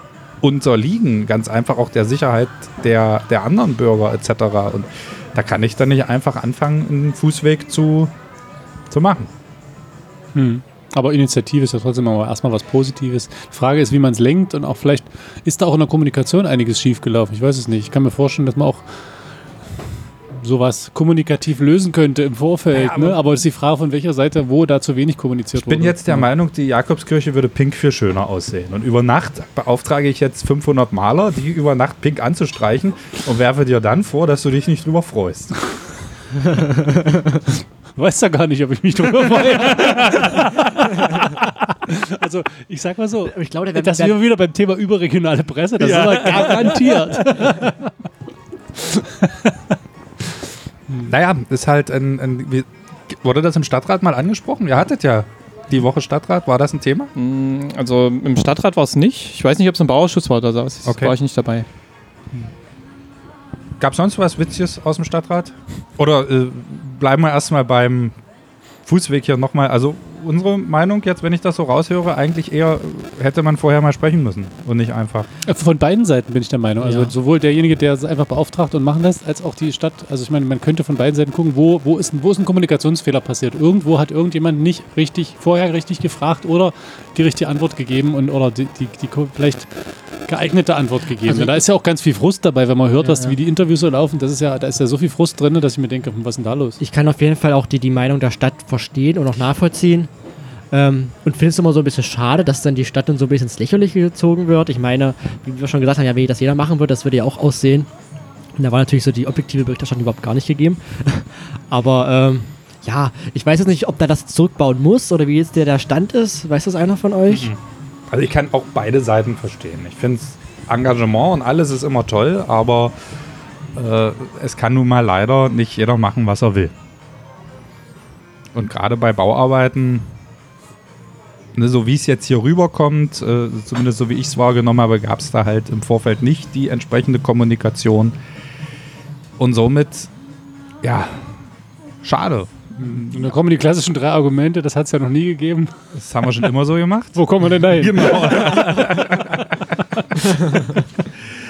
Speaker 2: unterliegen. Ganz einfach auch der Sicherheit der, der anderen Bürger etc. Und da kann ich dann nicht einfach anfangen, einen Fußweg zu, zu machen.
Speaker 1: Hm. Aber Initiative ist ja trotzdem aber erstmal was Positives. Die Frage ist, wie man es lenkt und auch vielleicht ist da auch in der Kommunikation einiges schiefgelaufen. Ich weiß es nicht. Ich kann mir vorstellen, dass man auch sowas kommunikativ lösen könnte im Vorfeld.
Speaker 2: Ja, aber-
Speaker 1: ne? aber es ist die Frage, von welcher Seite, wo da zu wenig kommuniziert
Speaker 2: Ich bin
Speaker 1: wurde.
Speaker 2: jetzt der Meinung, die Jakobskirche würde pink viel schöner aussehen. Und über Nacht beauftrage ich jetzt 500 Maler, die über Nacht pink anzustreichen und werfe dir dann vor, dass du dich nicht drüber freust.
Speaker 1: Weiß ja gar nicht, ob ich mich drüber freue. also, ich sag mal so,
Speaker 3: Ich glaube, der
Speaker 1: das sind wir wieder beim Thema überregionale Presse. Das
Speaker 2: Ja.
Speaker 1: ist aber garantiert.
Speaker 2: Naja, ist halt ein, ein. wie- Wurde das im Stadtrat mal angesprochen? Ihr hattet ja die Woche Stadtrat. War das ein Thema?
Speaker 4: Mm, Also im Stadtrat war es nicht. Ich weiß nicht, ob es im Bauausschuss war oder so. Das
Speaker 2: Okay.
Speaker 4: war ich nicht dabei.
Speaker 2: Gab es sonst was Witziges aus dem Stadtrat? Oder äh, bleiben wir erstmal beim Fußweg hier nochmal? Also, unsere Meinung jetzt, wenn ich das so raushöre, eigentlich eher hätte man vorher mal sprechen müssen und nicht einfach.
Speaker 1: Von beiden Seiten bin ich der Meinung. Also
Speaker 3: Ja.
Speaker 1: sowohl derjenige, der es einfach beauftragt und machen lässt, als auch die Stadt. Also ich meine, man könnte von beiden Seiten gucken, wo, wo, ist, ein- wo ist ein Kommunikationsfehler passiert. Irgendwo hat irgendjemand nicht richtig, vorher richtig gefragt oder die richtige Antwort gegeben und oder die, die, die vielleicht geeignete Antwort gegeben.
Speaker 3: Also
Speaker 1: da ist ja auch ganz viel Frust dabei, wenn man hört, was, wie die Interviews so laufen. Das ist ja, da ist ja so viel Frust drin, dass ich mir denke, hm, was ist denn da los?
Speaker 3: Ich kann auf jeden Fall auch die, die Meinung der Stadt verstehen und auch nachvollziehen. Ähm, und finde es immer so ein bisschen schade, dass dann die Stadt dann so ein bisschen ins Lächerliche gezogen wird. Ich meine, wie wir schon gesagt haben, ja, wenn das jeder machen würde, das würde ja auch aussehen. Und da war natürlich so die objektive Berichterstattung überhaupt gar nicht gegeben. Aber ähm, ja, ich weiß jetzt nicht, ob da das zurückbauen muss oder wie jetzt der, der Stand ist. Weiß das einer von euch?
Speaker 2: Also ich kann auch beide Seiten verstehen. Ich finde Engagement und alles ist immer toll, aber äh, es kann nun mal leider nicht jeder machen, was er will. Und gerade bei Bauarbeiten, ne, so wie es jetzt hier rüberkommt, äh, zumindest so wie ich es wahrgenommen habe, gab es da halt im Vorfeld nicht die entsprechende Kommunikation. Und somit, ja, schade.
Speaker 1: Und dann kommen die klassischen drei Argumente, das hat es ja noch nie gegeben.
Speaker 2: Das haben wir schon immer so gemacht.
Speaker 1: Wo kommen wir denn da hin?
Speaker 2: Genau.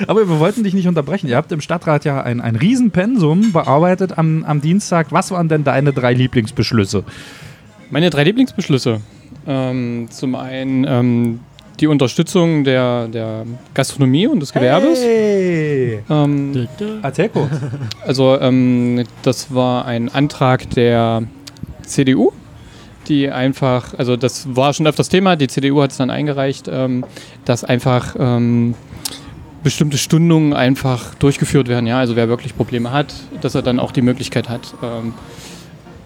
Speaker 2: Aber wir wollten dich nicht unterbrechen. Ihr habt im Stadtrat ja ein, ein Riesenpensum bearbeitet am, am Dienstag. Was waren denn deine drei Lieblingsbeschlüsse?
Speaker 4: Meine drei Lieblingsbeschlüsse. Ähm, zum einen ähm, die Unterstützung der, der Gastronomie und des Gewerbes.
Speaker 2: Hey.
Speaker 4: Ähm.
Speaker 2: Erzähl kurz.
Speaker 4: Also ähm, das war ein Antrag der CDU, die einfach, also das war schon öfters Thema, die CDU hat es dann eingereicht, ähm, dass einfach ähm, bestimmte Stundungen einfach durchgeführt werden. Ja, also wer wirklich Probleme hat, dass er dann auch die Möglichkeit hat, ähm,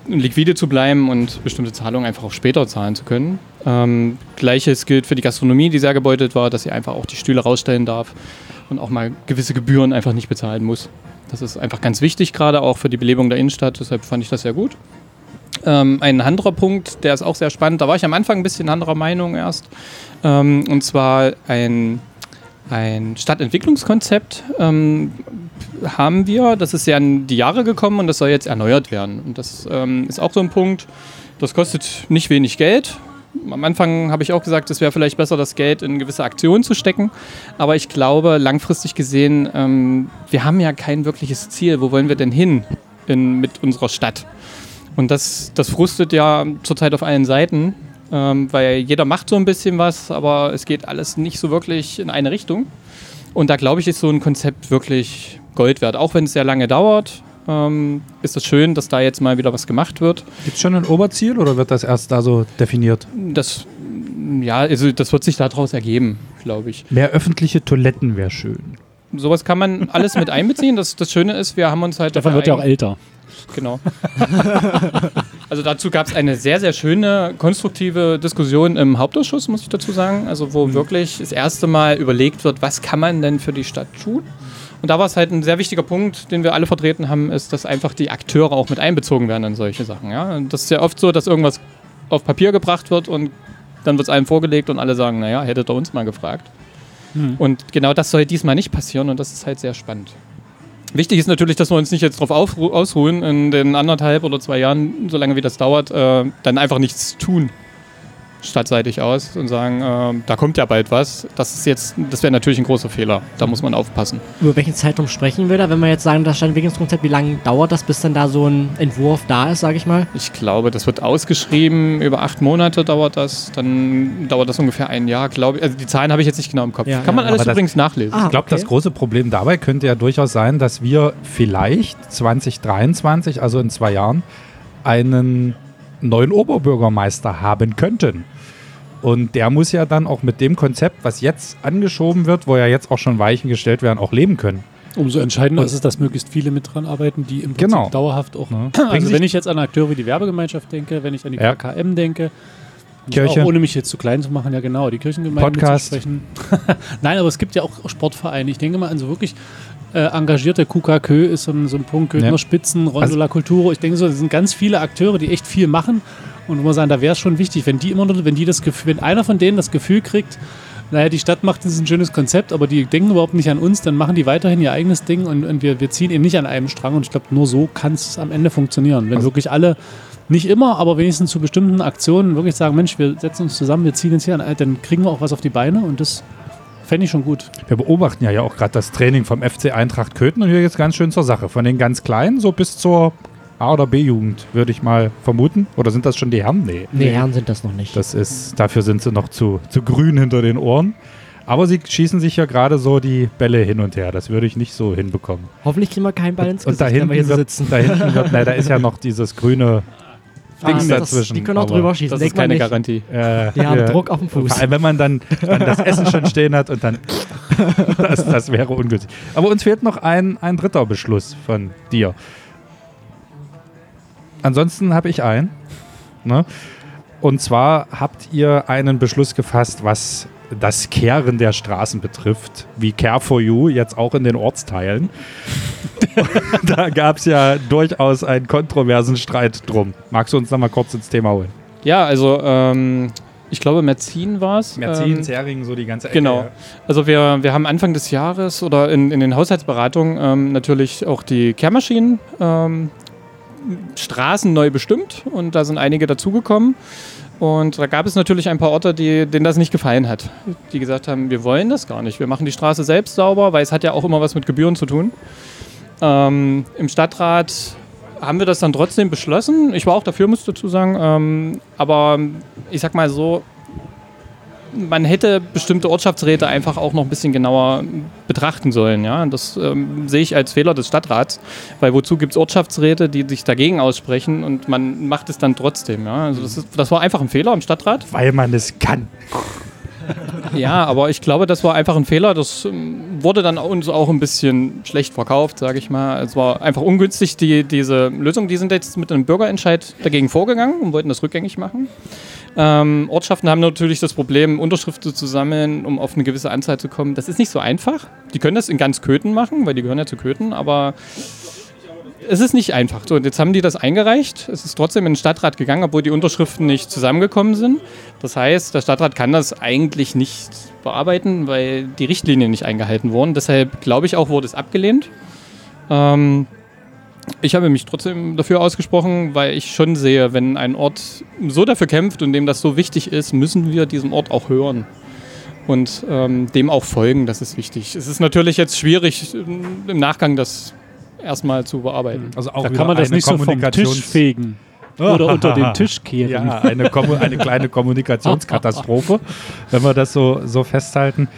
Speaker 4: liquide zu bleiben und bestimmte Zahlungen einfach auch später zahlen zu können. Ähm, Gleiches gilt für die Gastronomie, die sehr gebeutelt war, dass sie einfach auch die Stühle rausstellen darf und auch mal gewisse Gebühren einfach nicht bezahlen muss. Das ist einfach ganz wichtig, gerade auch für die Belebung der Innenstadt. Deshalb fand ich das sehr gut. Ähm, ein anderer Punkt, der ist auch sehr spannend. Da war ich am Anfang ein bisschen anderer Meinung erst. Ähm, und zwar ein, ein Stadtentwicklungskonzept ähm, haben wir. Das ist ja in die Jahre gekommen und das soll jetzt erneuert werden. Und das ähm, ist auch so ein Punkt. Das kostet nicht wenig Geld. Am Anfang habe ich auch gesagt, es wäre vielleicht besser, das Geld in gewisse Aktionen zu stecken. Aber ich glaube, langfristig gesehen, ähm, wir haben ja kein wirkliches Ziel. Wo wollen wir denn hin in, mit unserer Stadt? Und das, das frustet ja zurzeit auf allen Seiten, ähm, weil jeder macht so ein bisschen was, aber es geht alles nicht so wirklich in eine Richtung. Und da glaube ich, ist so ein Konzept wirklich Gold wert. Auch wenn es sehr lange dauert, ähm, ist es schön, dass da jetzt mal wieder was gemacht wird.
Speaker 2: Gibt es schon ein Oberziel oder wird das erst da so definiert?
Speaker 4: Das, ja, also das wird sich daraus ergeben, glaube ich.
Speaker 2: Mehr öffentliche Toiletten wäre schön.
Speaker 4: Sowas kann man alles mit einbeziehen. Das, das Schöne ist, wir haben uns halt. Dafür
Speaker 1: wird ja auch älter.
Speaker 4: Genau. also dazu gab es eine sehr, sehr schöne, konstruktive Diskussion im Hauptausschuss, muss ich dazu sagen. Also wo wirklich das erste Mal überlegt wird, was kann man denn für die Stadt tun? Und da war es halt ein sehr wichtiger Punkt, den wir alle vertreten haben, ist, dass einfach die Akteure auch mit einbezogen werden in solche Sachen. Ja? Und das ist ja oft so, dass irgendwas auf Papier gebracht wird und dann wird es einem vorgelegt und alle sagen, naja, hättet ihr uns mal gefragt. Und genau das soll diesmal nicht passieren und das ist halt sehr spannend. Wichtig ist natürlich, dass wir uns nicht jetzt darauf ausruhen, in den anderthalb oder zwei Jahren, solange wie das dauert, äh, dann einfach nichts tun, stadtseitig aus und sagen, äh, da kommt ja bald was. Das ist jetzt, das wäre natürlich ein großer Fehler. Da muss man aufpassen.
Speaker 3: Über welchen Zeitraum sprechen wir da, wenn wir jetzt sagen, das Stadtentwicklungskonzept, wie lange dauert das, bis dann da so ein Entwurf da ist, sage ich mal?
Speaker 4: Ich glaube, das wird ausgeschrieben, über acht Monate dauert das, dann dauert das ungefähr ein Jahr, glaube ich. Also die Zahlen habe ich jetzt nicht genau im Kopf.
Speaker 3: Ja,
Speaker 4: Kann man
Speaker 3: ja.
Speaker 4: alles
Speaker 2: Aber das-
Speaker 4: übrigens nachlesen.
Speaker 3: Ah,
Speaker 2: Ich glaube, das
Speaker 3: okay.
Speaker 2: große Problem dabei könnte ja durchaus sein, dass wir vielleicht 2023, also in zwei Jahren, einen neuen Oberbürgermeister haben könnten. Und der muss ja dann auch mit dem Konzept, was jetzt angeschoben wird, wo ja jetzt auch schon Weichen gestellt werden, auch leben können.
Speaker 1: Umso entscheidender ist es, dass möglichst viele mit dran arbeiten, die im Prinzip
Speaker 2: Genau.
Speaker 1: dauerhaft auch.
Speaker 2: Ne?
Speaker 1: Also wenn ich jetzt an Akteure wie die Werbegemeinschaft denke, wenn ich an die
Speaker 2: Ja.
Speaker 1: KKM denke,
Speaker 2: Kirche.
Speaker 1: Auch ohne mich jetzt zu klein zu machen, ja genau, die Kirchengemeinde
Speaker 2: Podcast.
Speaker 1: mitzusprechen. Nein, aber es gibt ja auch Sportvereine. Ich denke mal an so wirklich äh, engagierte KKK ist so ein, so ein Punkt, Göttner
Speaker 2: Ja.
Speaker 1: Spitzen, Rondola Kulturo. Ich denke so, das sind ganz viele Akteure, die echt viel machen. Und man sagen, da wäre es schon wichtig, wenn die immer nur, wenn die das Gefühl, wenn einer von denen das Gefühl kriegt, naja, die Stadt macht jetzt ein schönes Konzept, aber die denken überhaupt nicht an uns, dann machen die weiterhin ihr eigenes Ding und, und wir, wir ziehen eben nicht an einem Strang. Und ich glaube, nur so kann es am Ende funktionieren. Wenn
Speaker 2: Also-
Speaker 1: wirklich alle, nicht immer, aber wenigstens zu bestimmten Aktionen wirklich sagen, Mensch, wir setzen uns zusammen, wir ziehen jetzt hier an, dann kriegen wir auch was auf die Beine und das fände ich schon gut.
Speaker 2: Wir beobachten ja, ja auch gerade das Training vom FC Eintracht Köthen und hier geht es ganz schön zur Sache. Von den ganz Kleinen so bis zur A- oder B-Jugend, würde ich mal vermuten. Oder sind das schon die Herren? Nee.
Speaker 3: Nee, Herren sind das noch nicht.
Speaker 2: Das ist, dafür sind sie noch zu, zu grün hinter den Ohren. Aber sie schießen sich ja gerade so die Bälle hin und her. Das würde ich nicht so hinbekommen.
Speaker 3: Hoffentlich kriegen wir keinen Ball ins
Speaker 2: Und
Speaker 3: Gesicht,
Speaker 2: da
Speaker 3: wenn
Speaker 2: hinten,
Speaker 3: wir hier
Speaker 2: wird,
Speaker 3: sitzen.
Speaker 2: da hinten wird, nein, da ist ja noch dieses grüne Dings
Speaker 3: Ah,
Speaker 2: dazwischen.
Speaker 3: Die können auch drüber schießen.
Speaker 4: Das ist keine
Speaker 3: nicht.
Speaker 4: Garantie.
Speaker 2: Äh,
Speaker 3: Die haben
Speaker 2: ja.
Speaker 3: Druck auf dem Fuß.
Speaker 2: Vor allem, wenn man dann, dann das Essen schon stehen hat und dann. Das, das wäre ungültig. Aber uns fehlt noch ein, ein dritter Beschluss von dir. Ansonsten habe ich einen. Ne? Und zwar habt ihr einen Beschluss gefasst, was das Kehren der Straßen betrifft, wie Care for You jetzt auch in den Ortsteilen. da gab es ja durchaus einen kontroversen Streit drum. Magst du uns noch mal kurz ins Thema holen?
Speaker 4: Ja, also ähm, ich glaube, Merzin war es.
Speaker 2: Merzin,
Speaker 4: Ähm,
Speaker 2: Zeringen, so die ganze Ecke.
Speaker 4: Genau. Also wir, wir haben Anfang des Jahres oder in, in den Haushaltsberatungen ähm, natürlich auch die Kehrmaschinen ähm, Straßen neu bestimmt und da sind einige dazugekommen. Und da gab es natürlich ein paar Orte, die, denen das nicht gefallen hat. Die gesagt haben, wir wollen das gar nicht. Wir machen die Straße selbst sauber, weil es hat ja auch immer was mit Gebühren zu tun. Ähm, Im Stadtrat haben wir das dann trotzdem beschlossen. Ich war auch dafür, muss ich dazu sagen. Ähm, aber ich sag mal so, man hätte bestimmte Ortschaftsräte einfach auch noch ein bisschen genauer betrachten sollen. Ja? Das ähm, sehe ich als Fehler des Stadtrats, weil wozu gibt es Ortschaftsräte, die sich dagegen aussprechen und man macht es dann trotzdem. Ja? Also das, ist, das war einfach ein Fehler im Stadtrat.
Speaker 2: Weil man es kann.
Speaker 4: Ja, aber ich glaube, das war einfach ein Fehler. Das ähm, wurde dann uns auch ein bisschen schlecht verkauft, sage ich mal. Es war einfach ungünstig, die, diese Lösung. Die sind jetzt mit einem Bürgerentscheid dagegen vorgegangen und wollten das rückgängig machen. Ähm, Ortschaften haben natürlich das Problem, Unterschriften zu sammeln, um auf eine gewisse Anzahl zu kommen. Das ist nicht so einfach. Die können das in ganz Köthen machen, weil die gehören ja zu Köthen, aber es ist nicht einfach. So, jetzt haben die das eingereicht. Es ist trotzdem in den Stadtrat gegangen, obwohl die Unterschriften nicht zusammengekommen sind. Das heißt, der Stadtrat kann das eigentlich nicht bearbeiten, weil die Richtlinien nicht eingehalten wurden. Deshalb glaube ich auch, wurde es abgelehnt. Ähm, ich habe mich trotzdem dafür ausgesprochen, weil ich schon sehe, wenn ein Ort so dafür kämpft und dem das so wichtig ist, müssen wir diesem Ort auch hören und ähm, dem auch folgen. Das ist wichtig. Es ist natürlich jetzt schwierig, im Nachgang das erstmal zu bearbeiten.
Speaker 2: Also auch
Speaker 1: Da kann man das nicht so vom Tisch fegen. Oder unter den Tisch kehren.
Speaker 2: Ja, eine, eine kleine Kommunikationskatastrophe, wenn wir das so, so festhalten.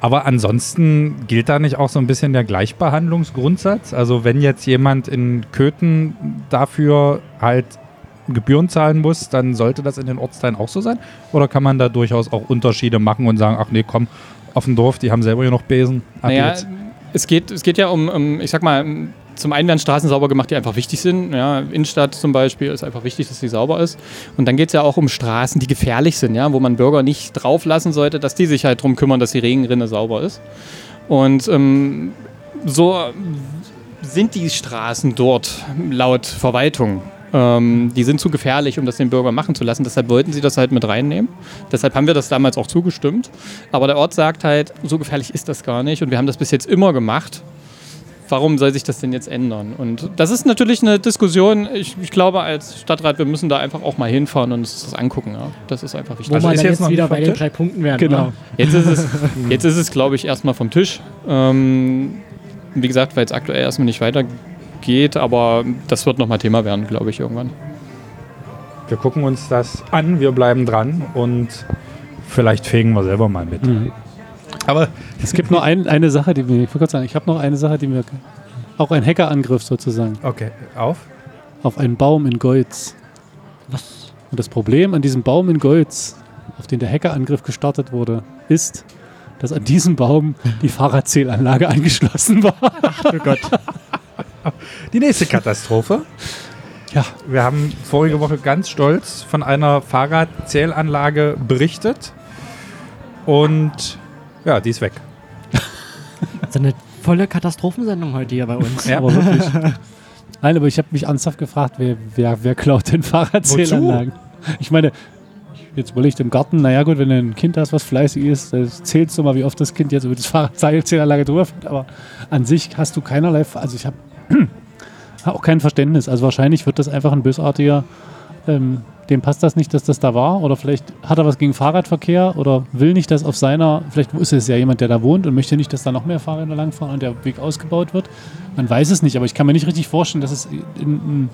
Speaker 2: Aber ansonsten gilt da nicht auch so ein bisschen der Gleichbehandlungsgrundsatz? Also wenn jetzt jemand in Köthen dafür halt Gebühren zahlen muss, dann sollte das in den Ortsteilen auch so sein? Oder kann man da durchaus auch Unterschiede machen und sagen, ach nee, komm, auf dem Dorf, die haben selber hier noch Besen. Ab
Speaker 4: Naja,
Speaker 2: jetzt.
Speaker 4: Es geht, es geht ja um, um, ich sag mal, zum einen werden Straßen sauber gemacht, die einfach wichtig sind. Ja, Innenstadt zum Beispiel ist einfach wichtig, dass sie sauber ist. Und dann geht es ja auch um Straßen, die gefährlich sind, ja, wo man Bürger nicht drauf lassen sollte, dass die sich halt darum kümmern, dass die Regenrinne sauber ist. Und ähm, so sind die Straßen dort laut Verwaltung. Ähm, die sind zu gefährlich, um das den Bürgern machen zu lassen. Deshalb wollten sie das halt mit reinnehmen. Deshalb haben wir das damals auch zugestimmt. Aber der Ort sagt halt, so gefährlich ist das gar nicht. Und wir haben das bis jetzt immer gemacht. Warum soll sich das denn jetzt ändern? Und das ist natürlich eine Diskussion. Ich, ich glaube, als Stadtrat, wir müssen da einfach auch mal hinfahren und uns das angucken. Ja. Das ist einfach wichtig.
Speaker 3: Wo
Speaker 2: Also ist jetzt
Speaker 3: jetzt, wieder
Speaker 2: nicht
Speaker 3: bei den drei Punkten werden.
Speaker 1: Genau.
Speaker 3: Ne?
Speaker 4: Jetzt ist es, jetzt ist es glaube ich, erstmal vom Tisch. Ähm, wie gesagt, weil es aktuell erstmal nicht weitergeht, aber das wird nochmal Thema werden, glaube ich, irgendwann.
Speaker 2: Wir gucken uns das an, wir bleiben dran und vielleicht fegen wir selber mal mit.
Speaker 1: Mhm.
Speaker 2: Aber
Speaker 1: Es gibt nur ein, eine Sache, die mir, ich wollte gerade sagen, ich habe noch eine Sache, die mir, auch ein Hackerangriff sozusagen,
Speaker 2: okay, auf.
Speaker 1: auf einen Baum in Golz.
Speaker 3: Was?
Speaker 1: Und das Problem an diesem Baum in Golz, auf den der Hackerangriff gestartet wurde, ist, dass an diesem Baum die Fahrradzählanlage angeschlossen war.
Speaker 3: Oh Gott.
Speaker 2: Die nächste Katastrophe.
Speaker 1: Ja.
Speaker 2: Wir haben vorige Woche ganz stolz von einer Fahrradzählanlage berichtet. Und ja, die ist weg.
Speaker 3: Das ist eine volle Katastrophensendung heute hier bei uns.
Speaker 2: Ja.
Speaker 1: Aber wirklich. Nein, aber ich habe mich ernsthaft gefragt, wer, wer, wer klaut denn Fahrradzählanlagen? Ich meine, jetzt überlegt im Garten, naja gut, wenn du ein Kind hast, was fleißig ist, zählst du mal, wie oft das Kind jetzt über das Fahrradzählanlage drüber fährt. Aber an sich hast du keinerlei, also ich habe auch kein Verständnis. Also wahrscheinlich wird das einfach ein bösartiger, ähm, dem passt das nicht, dass das da war. Oder vielleicht hat er was gegen Fahrradverkehr oder will nicht, dass auf seiner, vielleicht ist es ja jemand, der da wohnt und möchte nicht, dass da noch mehr Fahrräder langfahren und der Weg ausgebaut wird. Man weiß es nicht, aber ich kann mir nicht richtig vorstellen, dass es in, in,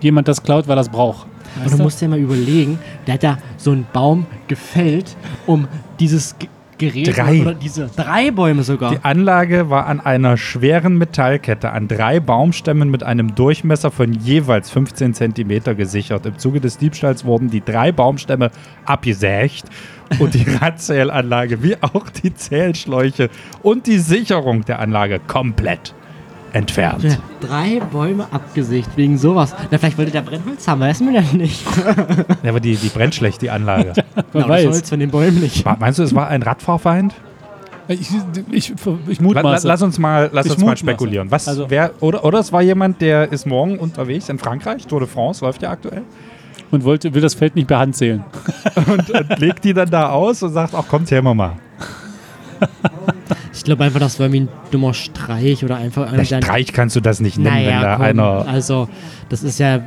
Speaker 1: jemand das klaut, weil er es braucht.
Speaker 3: Und du musst dir mal überlegen, der hat da so einen Baum gefällt, um dieses G Gerät
Speaker 2: Drei.
Speaker 3: oder diese drei Bäume sogar.
Speaker 2: Die Anlage war an einer schweren Metallkette an drei Baumstämmen mit einem Durchmesser von jeweils 15 Zentimeter gesichert. Im Zuge des Diebstahls wurden die drei Baumstämme abgesägt und die Radzählanlage wie auch die Zählschläuche und die Sicherung der Anlage komplett entfernt.
Speaker 3: Ja, drei Bäume abgesägt wegen sowas. Na, vielleicht wollte der Brennholz haben, weiß man ja nicht.
Speaker 2: Ja, aber die, die brennt schlecht, die Anlage.
Speaker 1: Man
Speaker 3: Genau, das
Speaker 1: weiß.
Speaker 3: Holz von den Bäumen nicht.
Speaker 2: War- Meinst du, es war ein Radfahrfeind?
Speaker 1: Ich, ich, ich mutmaße.
Speaker 2: lass uns mal, lass
Speaker 1: Ich
Speaker 2: uns mal spekulieren. Was,
Speaker 1: Also-
Speaker 2: wer, oder, oder es war jemand, der ist morgen unterwegs in Frankreich. Tour de France läuft ja aktuell.
Speaker 1: und wollte, will das Feld nicht per Hand zählen.
Speaker 2: und, und legt die dann da aus und sagt, ach komm, zählen wir mal.
Speaker 3: Ich glaube einfach, das war wie ein dummer Streich oder einfach
Speaker 2: Der Streich kannst du das nicht nennen, wenn da
Speaker 3: komm,
Speaker 2: einer.
Speaker 3: Also, das ist ja.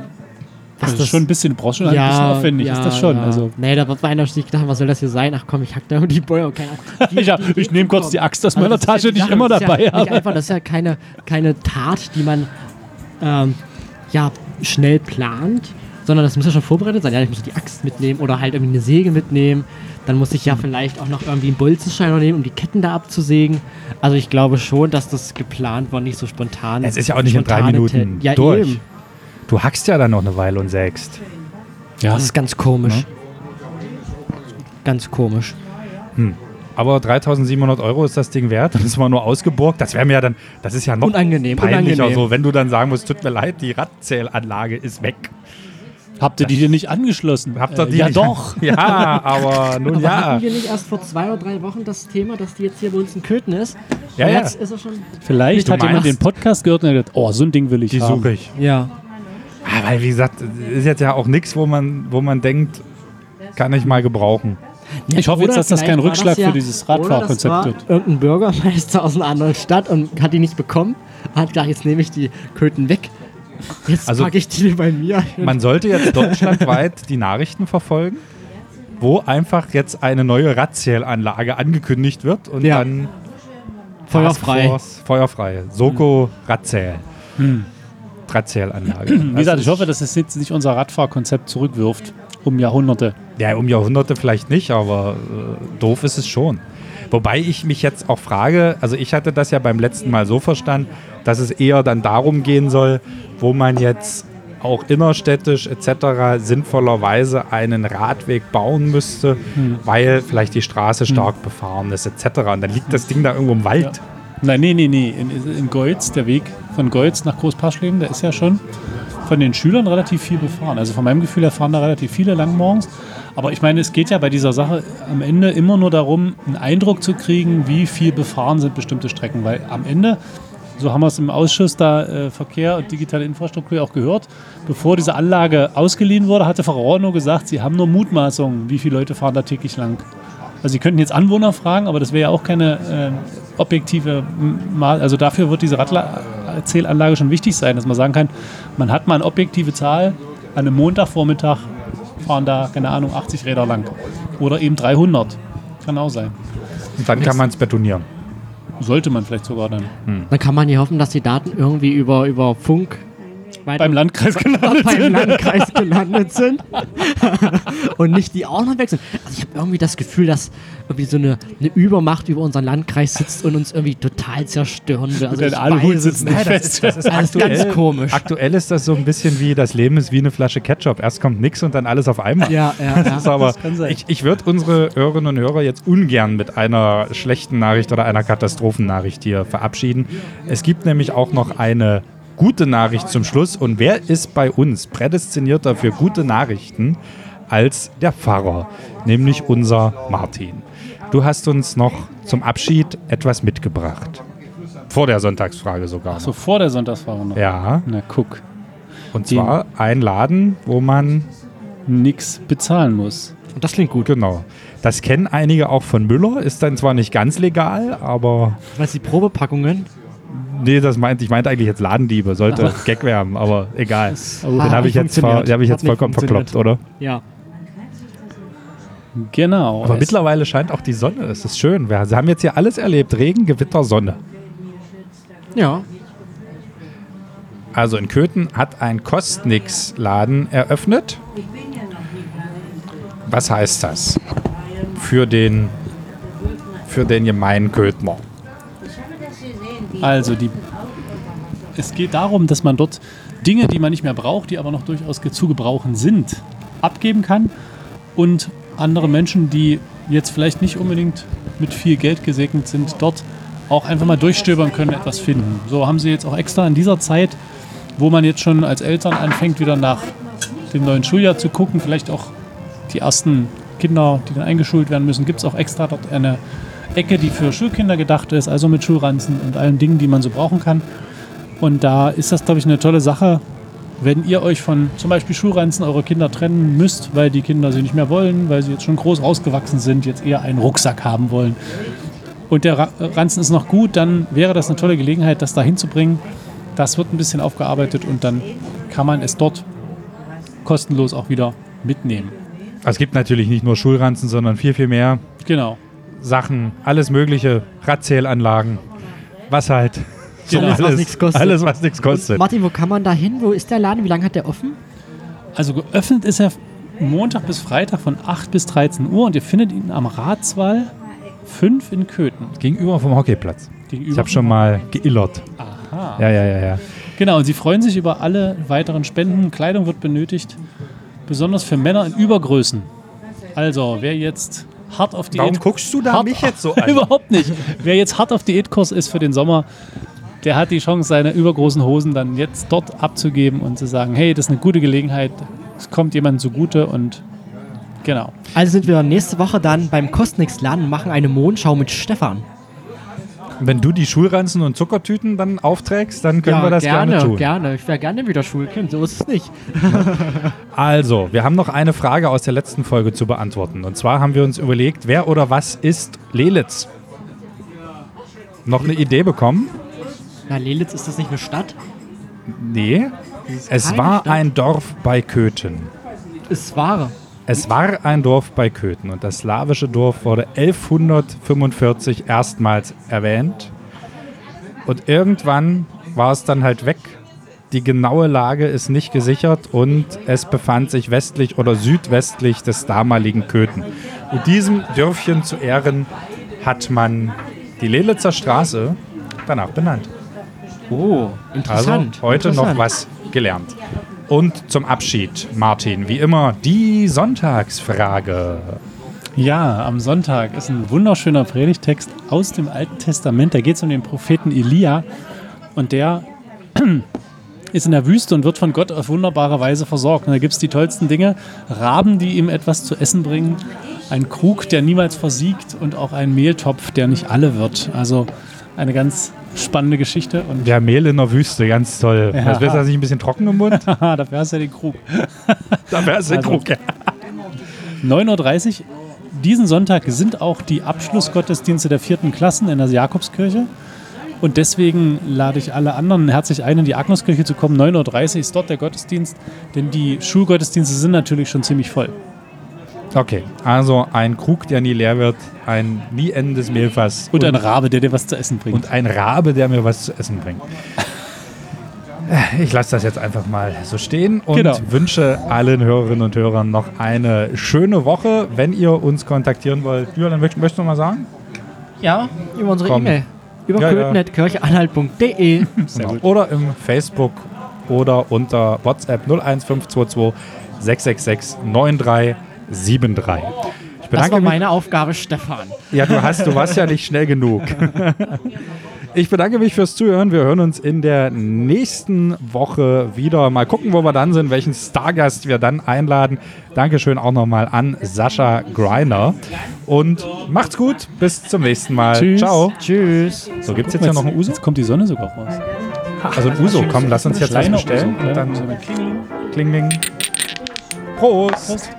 Speaker 1: Das ist schon ein bisschen Branchen, ein bisschen aufwendig, ist das schon.
Speaker 3: Ja.
Speaker 1: Also,
Speaker 3: Nee, da wird einer sich gedacht, was soll das hier sein? Ach komm, ich hack da die Bäume.
Speaker 1: Ich
Speaker 3: die- die-
Speaker 1: ich nehme kurz die Axt aus meiner
Speaker 3: das ja
Speaker 1: Tasche, die ich immer
Speaker 3: das ist
Speaker 1: dabei
Speaker 3: ja Nicht
Speaker 1: habe.
Speaker 3: einfach, das ist ja keine, keine Tat, die man ähm, ja, schnell plant, sondern das muss ja schon vorbereitet sein. Ja, ich muss die Axt mitnehmen oder halt irgendwie eine Säge mitnehmen. Dann muss ich ja vielleicht auch noch irgendwie einen Bolzenschneider nehmen, um die Ketten da abzusägen. Also ich glaube schon, dass das geplant war, nicht so spontan.
Speaker 2: Es ist ja auch nicht in drei Minuten
Speaker 3: ja,
Speaker 2: durch.
Speaker 3: Eben.
Speaker 2: Du hackst ja dann noch eine Weile und sägst.
Speaker 1: Ja,
Speaker 3: Das ist ganz komisch. Ganz komisch.
Speaker 2: Aber 3700 Euro ist das Ding wert. Das ist mal nur ausgeborgt. Das wäre mir ja dann, das ist ja noch
Speaker 3: Unangenehm,
Speaker 2: peinlicher
Speaker 3: unangenehm.
Speaker 2: so, wenn du dann sagen musst, tut mir leid, die Radzählanlage ist weg.
Speaker 1: Habt ihr die hier nicht angeschlossen?
Speaker 2: Habt ihr
Speaker 1: Äh,
Speaker 2: die
Speaker 1: ja,
Speaker 2: nicht-
Speaker 1: doch.
Speaker 2: Ja, aber nun
Speaker 3: Aber
Speaker 2: ja.
Speaker 3: hatten wir nicht erst vor zwei oder drei Wochen das Thema, dass die jetzt hier bei uns in Köthen ist?
Speaker 2: Ja,
Speaker 3: Und
Speaker 2: ja.
Speaker 3: Jetzt ist er schon.
Speaker 1: Vielleicht
Speaker 2: Du
Speaker 1: hat jemand den Podcast gehört und hat gedacht, oh, so ein Ding will ich
Speaker 2: Die
Speaker 1: haben.
Speaker 2: suche ich.
Speaker 3: Ja.
Speaker 2: Ah, weil, wie gesagt, ist jetzt ja auch nichts, wo man, wo man denkt, kann ich mal gebrauchen.
Speaker 1: Ich hoffe jetzt, dass das kein Rückschlag
Speaker 3: das ja-
Speaker 1: für dieses Radfahrkonzept wird.
Speaker 3: Irgendein Bürgermeister aus einer anderen Stadt und hat die nicht bekommen. Hat gedacht, jetzt nehme ich die Köthen weg. Jetzt
Speaker 2: Also-
Speaker 3: packe ich die bei mir.
Speaker 2: Man sollte jetzt deutschlandweit die Nachrichten verfolgen, wo einfach jetzt eine neue Radzählanlage angekündigt wird und
Speaker 3: Ja.
Speaker 2: dann
Speaker 3: Feuerfrei.
Speaker 2: Feuerfrei. Soko Radzähl. Radzählanlage.
Speaker 1: Wie gesagt, ich hoffe, dass es jetzt nicht unser Radfahrkonzept zurückwirft um Jahrhunderte.
Speaker 2: Ja, um Jahrhunderte vielleicht nicht, aber äh, doof ist es schon. Wobei ich mich jetzt auch frage, also ich hatte das ja beim letzten Mal so verstanden, dass es eher dann darum gehen soll, wo man jetzt auch innerstädtisch etc. sinnvollerweise einen Radweg bauen müsste, weil vielleicht die Straße stark befahren ist etc. Und dann liegt das Ding da irgendwo im Wald.
Speaker 1: Nein, nee, nee, nee. In, in Goitz, der Weg von Goitz nach Großpaschleben, der ist ja schon von den Schülern relativ viel befahren. Also von meinem Gefühl her fahren da relativ viele lang morgens. Aber ich meine, es geht ja bei dieser Sache am Ende immer nur darum, einen Eindruck zu kriegen, wie viel befahren sind bestimmte Strecken. Weil am Ende, so haben wir es im Ausschuss da äh, Verkehr und digitale Infrastruktur auch gehört, bevor diese Anlage ausgeliehen wurde, hatte Frau Rohr gesagt, sie haben nur Mutmaßungen, wie viele Leute fahren da täglich lang. Also Sie könnten jetzt Anwohner fragen, aber das wäre ja auch keine äh, objektive Mal. Also dafür wird diese Radzählanlage schon wichtig sein, dass man sagen kann, man hat mal eine objektive Zahl. An einem Montagvormittag fahren da, keine Ahnung, 80 Räder lang. Oder eben 300. Kann auch sein.
Speaker 2: Und dann kann man es betonieren.
Speaker 1: Sollte man vielleicht sogar dann.
Speaker 3: Dann kann man hier hoffen, dass die Daten irgendwie über, über Funk weiter-
Speaker 1: Beim Landkreis gelandet
Speaker 3: beim
Speaker 1: sind.
Speaker 3: Landkreis gelandet sind und nicht die auch noch weg sind. Also ich habe irgendwie das Gefühl, dass irgendwie so eine, eine Übermacht über unseren Landkreis sitzt und uns irgendwie total zerstören will. Also ich
Speaker 1: Aluhut
Speaker 3: weiß es
Speaker 1: sitzen
Speaker 3: nicht.
Speaker 1: nicht fest.
Speaker 2: Das ist
Speaker 3: Also ganz komisch.
Speaker 2: Aktuell ist das so ein bisschen wie, das Leben ist wie eine Flasche Ketchup. Erst kommt nichts und dann alles auf einmal.
Speaker 3: Ja, ja,
Speaker 2: Das ist
Speaker 3: ja.
Speaker 2: aber,
Speaker 1: kann sein.
Speaker 2: ich, ich würde unsere Hörerinnen und Hörer jetzt ungern mit einer schlechten Nachricht oder einer Katastrophennachricht hier verabschieden. Es gibt nämlich auch noch eine gute Nachricht zum Schluss. Und wer ist bei uns prädestinierter für gute Nachrichten als der Pfarrer, nämlich unser Martin? Du hast uns noch zum Abschied etwas mitgebracht. Vor der Sonntagsfrage sogar.
Speaker 1: So vor der Sonntagsfahrer noch.
Speaker 2: Ja,
Speaker 1: Na guck,
Speaker 2: und zwar ein Laden, wo man
Speaker 1: nix bezahlen muss.
Speaker 3: Und das klingt gut.
Speaker 2: Genau. Das kennen einige auch von Müller, ist dann zwar nicht ganz legal, aber
Speaker 3: du, die Probepackungen,
Speaker 2: nee, das meint, ich meinte eigentlich jetzt Ladendiebe, sollte Gag werden, aber egal. Den
Speaker 3: Hat
Speaker 2: habe ich jetzt, ver, den hab ich jetzt vollkommen verkloppt, oder?
Speaker 3: ja.
Speaker 1: Genau.
Speaker 2: Aber
Speaker 1: Es-
Speaker 2: mittlerweile scheint auch die Sonne, es ist schön. Wir haben jetzt hier alles erlebt, Regen, Gewitter, Sonne.
Speaker 3: Ja.
Speaker 2: Also in Köthen hat ein Kostnix-Laden eröffnet. Was heißt das für den, für den gemeinen Köthner?
Speaker 1: Also die, es geht darum, dass man dort Dinge, die man nicht mehr braucht, die aber noch durchaus zu gebrauchen sind, abgeben kann und andere Menschen, die jetzt vielleicht nicht unbedingt mit viel Geld gesegnet sind, dort auch einfach mal durchstöbern können, etwas finden. So haben sie jetzt auch extra in dieser Zeit, wo man jetzt schon als Eltern anfängt, wieder nach dem neuen Schuljahr zu gucken, vielleicht auch die ersten Kinder, die dann eingeschult werden müssen, gibt es auch extra dort eine Ecke, die für Schulkinder gedacht ist, also mit Schulranzen und allen Dingen, die man so brauchen kann. Und da ist das, glaube ich, eine tolle Sache, wenn ihr euch von zum Beispiel Schulranzen eurer Kinder trennen müsst, weil die Kinder sie nicht mehr wollen, weil sie jetzt schon groß rausgewachsen sind, jetzt eher einen Rucksack haben wollen und der Ra- Ranzen ist noch gut, dann wäre das eine tolle Gelegenheit, das da hinzubringen. Das wird ein bisschen aufgearbeitet und dann kann man es dort kostenlos auch wieder mitnehmen.
Speaker 2: Also es gibt natürlich nicht nur Schulranzen, sondern viel, viel mehr
Speaker 1: Genau.
Speaker 2: Sachen, alles mögliche, Radzählanlagen, was halt.
Speaker 1: Genau.
Speaker 3: Alles, was
Speaker 2: alles,
Speaker 3: nichts kostet.
Speaker 2: Alles, was nichts kostet.
Speaker 3: Martin, wo kann man da hin? Wo ist der Laden? Wie lange hat der offen?
Speaker 1: Also geöffnet ist er Montag bis Freitag von 8 bis 13 Uhr und ihr findet ihn am Ratswall 5 in Köthen.
Speaker 2: Gegenüber vom Hockeyplatz.
Speaker 1: Gegenüber
Speaker 2: Ich habe schon mal geillert.
Speaker 1: Aha.
Speaker 2: Ja, ja, ja, ja.
Speaker 1: Genau, und sie freuen sich über alle weiteren Spenden. Kleidung wird benötigt, besonders für Männer in Übergrößen. Also, wer jetzt hart auf Diät...
Speaker 2: Warum guckst du da
Speaker 1: hart,
Speaker 2: mich jetzt so an?
Speaker 1: Überhaupt nicht. Wer jetzt hart auf Diätkurs ist für den Sommer, der hat die Chance, seine übergroßen Hosen dann jetzt dort abzugeben und zu sagen, hey, das ist eine gute Gelegenheit, es kommt jemandem zugute und genau.
Speaker 3: Also sind wir nächste Woche dann beim Kostnix-Laden und machen eine Mondschau mit Stefan.
Speaker 2: Wenn du die Schulranzen und Zuckertüten dann aufträgst, dann können wir das gerne,
Speaker 3: gerne,
Speaker 2: tun.
Speaker 3: gerne. Ich wäre gerne wieder Schulkind, so ist es nicht.
Speaker 2: Also, wir haben noch eine Frage aus der letzten Folge zu beantworten. Und zwar haben wir uns überlegt, wer oder was ist Lelitz? Noch eine Idee bekommen?
Speaker 3: Na, Lelitz, ist das nicht eine Stadt?
Speaker 2: Nee. Es war
Speaker 3: Stadt.
Speaker 2: ein Dorf bei Köthen.
Speaker 3: Es war.
Speaker 2: Es war ein Dorf bei Köthen und das slawische Dorf wurde 1145 erstmals erwähnt. Und irgendwann war es dann halt weg. Die genaue Lage ist nicht gesichert und es befand sich westlich oder südwestlich des damaligen Köthen. Und diesem Dörfchen zu Ehren hat man die Lelitzer Straße danach benannt.
Speaker 3: Oh, interessant.
Speaker 2: Also heute
Speaker 3: interessant.
Speaker 2: noch was gelernt. Und zum Abschied, Martin, wie immer, die Sonntagsfrage.
Speaker 1: Ja, am Sonntag ist ein wunderschöner Predigtext aus dem Alten Testament. Da geht es um den Propheten Elia und der ist in der Wüste und wird von Gott auf wunderbare Weise versorgt. Und da gibt es die tollsten Dinge. Raben, die ihm etwas zu essen bringen, ein Krug, der niemals versiegt und auch ein Mehltopf, der nicht alle wird. Also eine ganz spannende Geschichte. Und
Speaker 2: Der Mehl in der Wüste, ganz toll.
Speaker 1: Ja.
Speaker 2: Das wird das nicht ein bisschen trocken im Mund?
Speaker 1: dafür hast du ja den Krug.
Speaker 2: da wäre es
Speaker 1: Also- 9.30 Uhr. Diesen Sonntag sind auch die Abschlussgottesdienste der vierten Klassen in der Jakobskirche. Und deswegen lade ich alle anderen herzlich ein, in die Agnuskirche zu kommen. 9.30 Uhr ist dort der Gottesdienst, denn die Schulgottesdienste sind natürlich schon ziemlich voll.
Speaker 2: Okay, also ein Krug, der nie leer wird, ein nie endendes Mehlfass
Speaker 1: Und ein Rabe, der dir was zu essen bringt.
Speaker 2: und ein Rabe, der mir was zu essen bringt. Ich lasse das jetzt einfach mal so stehen und
Speaker 1: Genau.
Speaker 2: wünsche allen Hörerinnen und Hörern noch eine schöne Woche. Wenn ihr uns kontaktieren wollt, Julian, möchtest möchtest du noch mal sagen?
Speaker 3: Ja, über unsere. E-Mail. Über
Speaker 2: Ja, ja.
Speaker 3: köthen.kircheanhalt.de.
Speaker 2: Genau. Oder im Facebook oder unter WhatsApp 01522 666 9373. Ich
Speaker 3: Das
Speaker 2: bedanke
Speaker 3: war
Speaker 2: mich.
Speaker 3: meine Aufgabe, Stefan.
Speaker 2: Ja, du hast, du warst ja nicht schnell genug. Ich bedanke mich fürs Zuhören. Wir hören uns in der nächsten Woche wieder. Mal gucken, wo wir dann sind, welchen Stargast wir dann einladen. Dankeschön auch nochmal an Sascha Greiner. Und macht's gut. Bis zum nächsten Mal.
Speaker 1: Tschüss.
Speaker 2: Ciao.
Speaker 3: Tschüss.
Speaker 2: So, gibt's jetzt ja noch ein Uso?
Speaker 1: Jetzt kommt die Sonne sogar raus.
Speaker 2: Also ein Uso. Komm, lass uns jetzt was bestellen. Und dann. Klingling. Prost.
Speaker 1: Prost.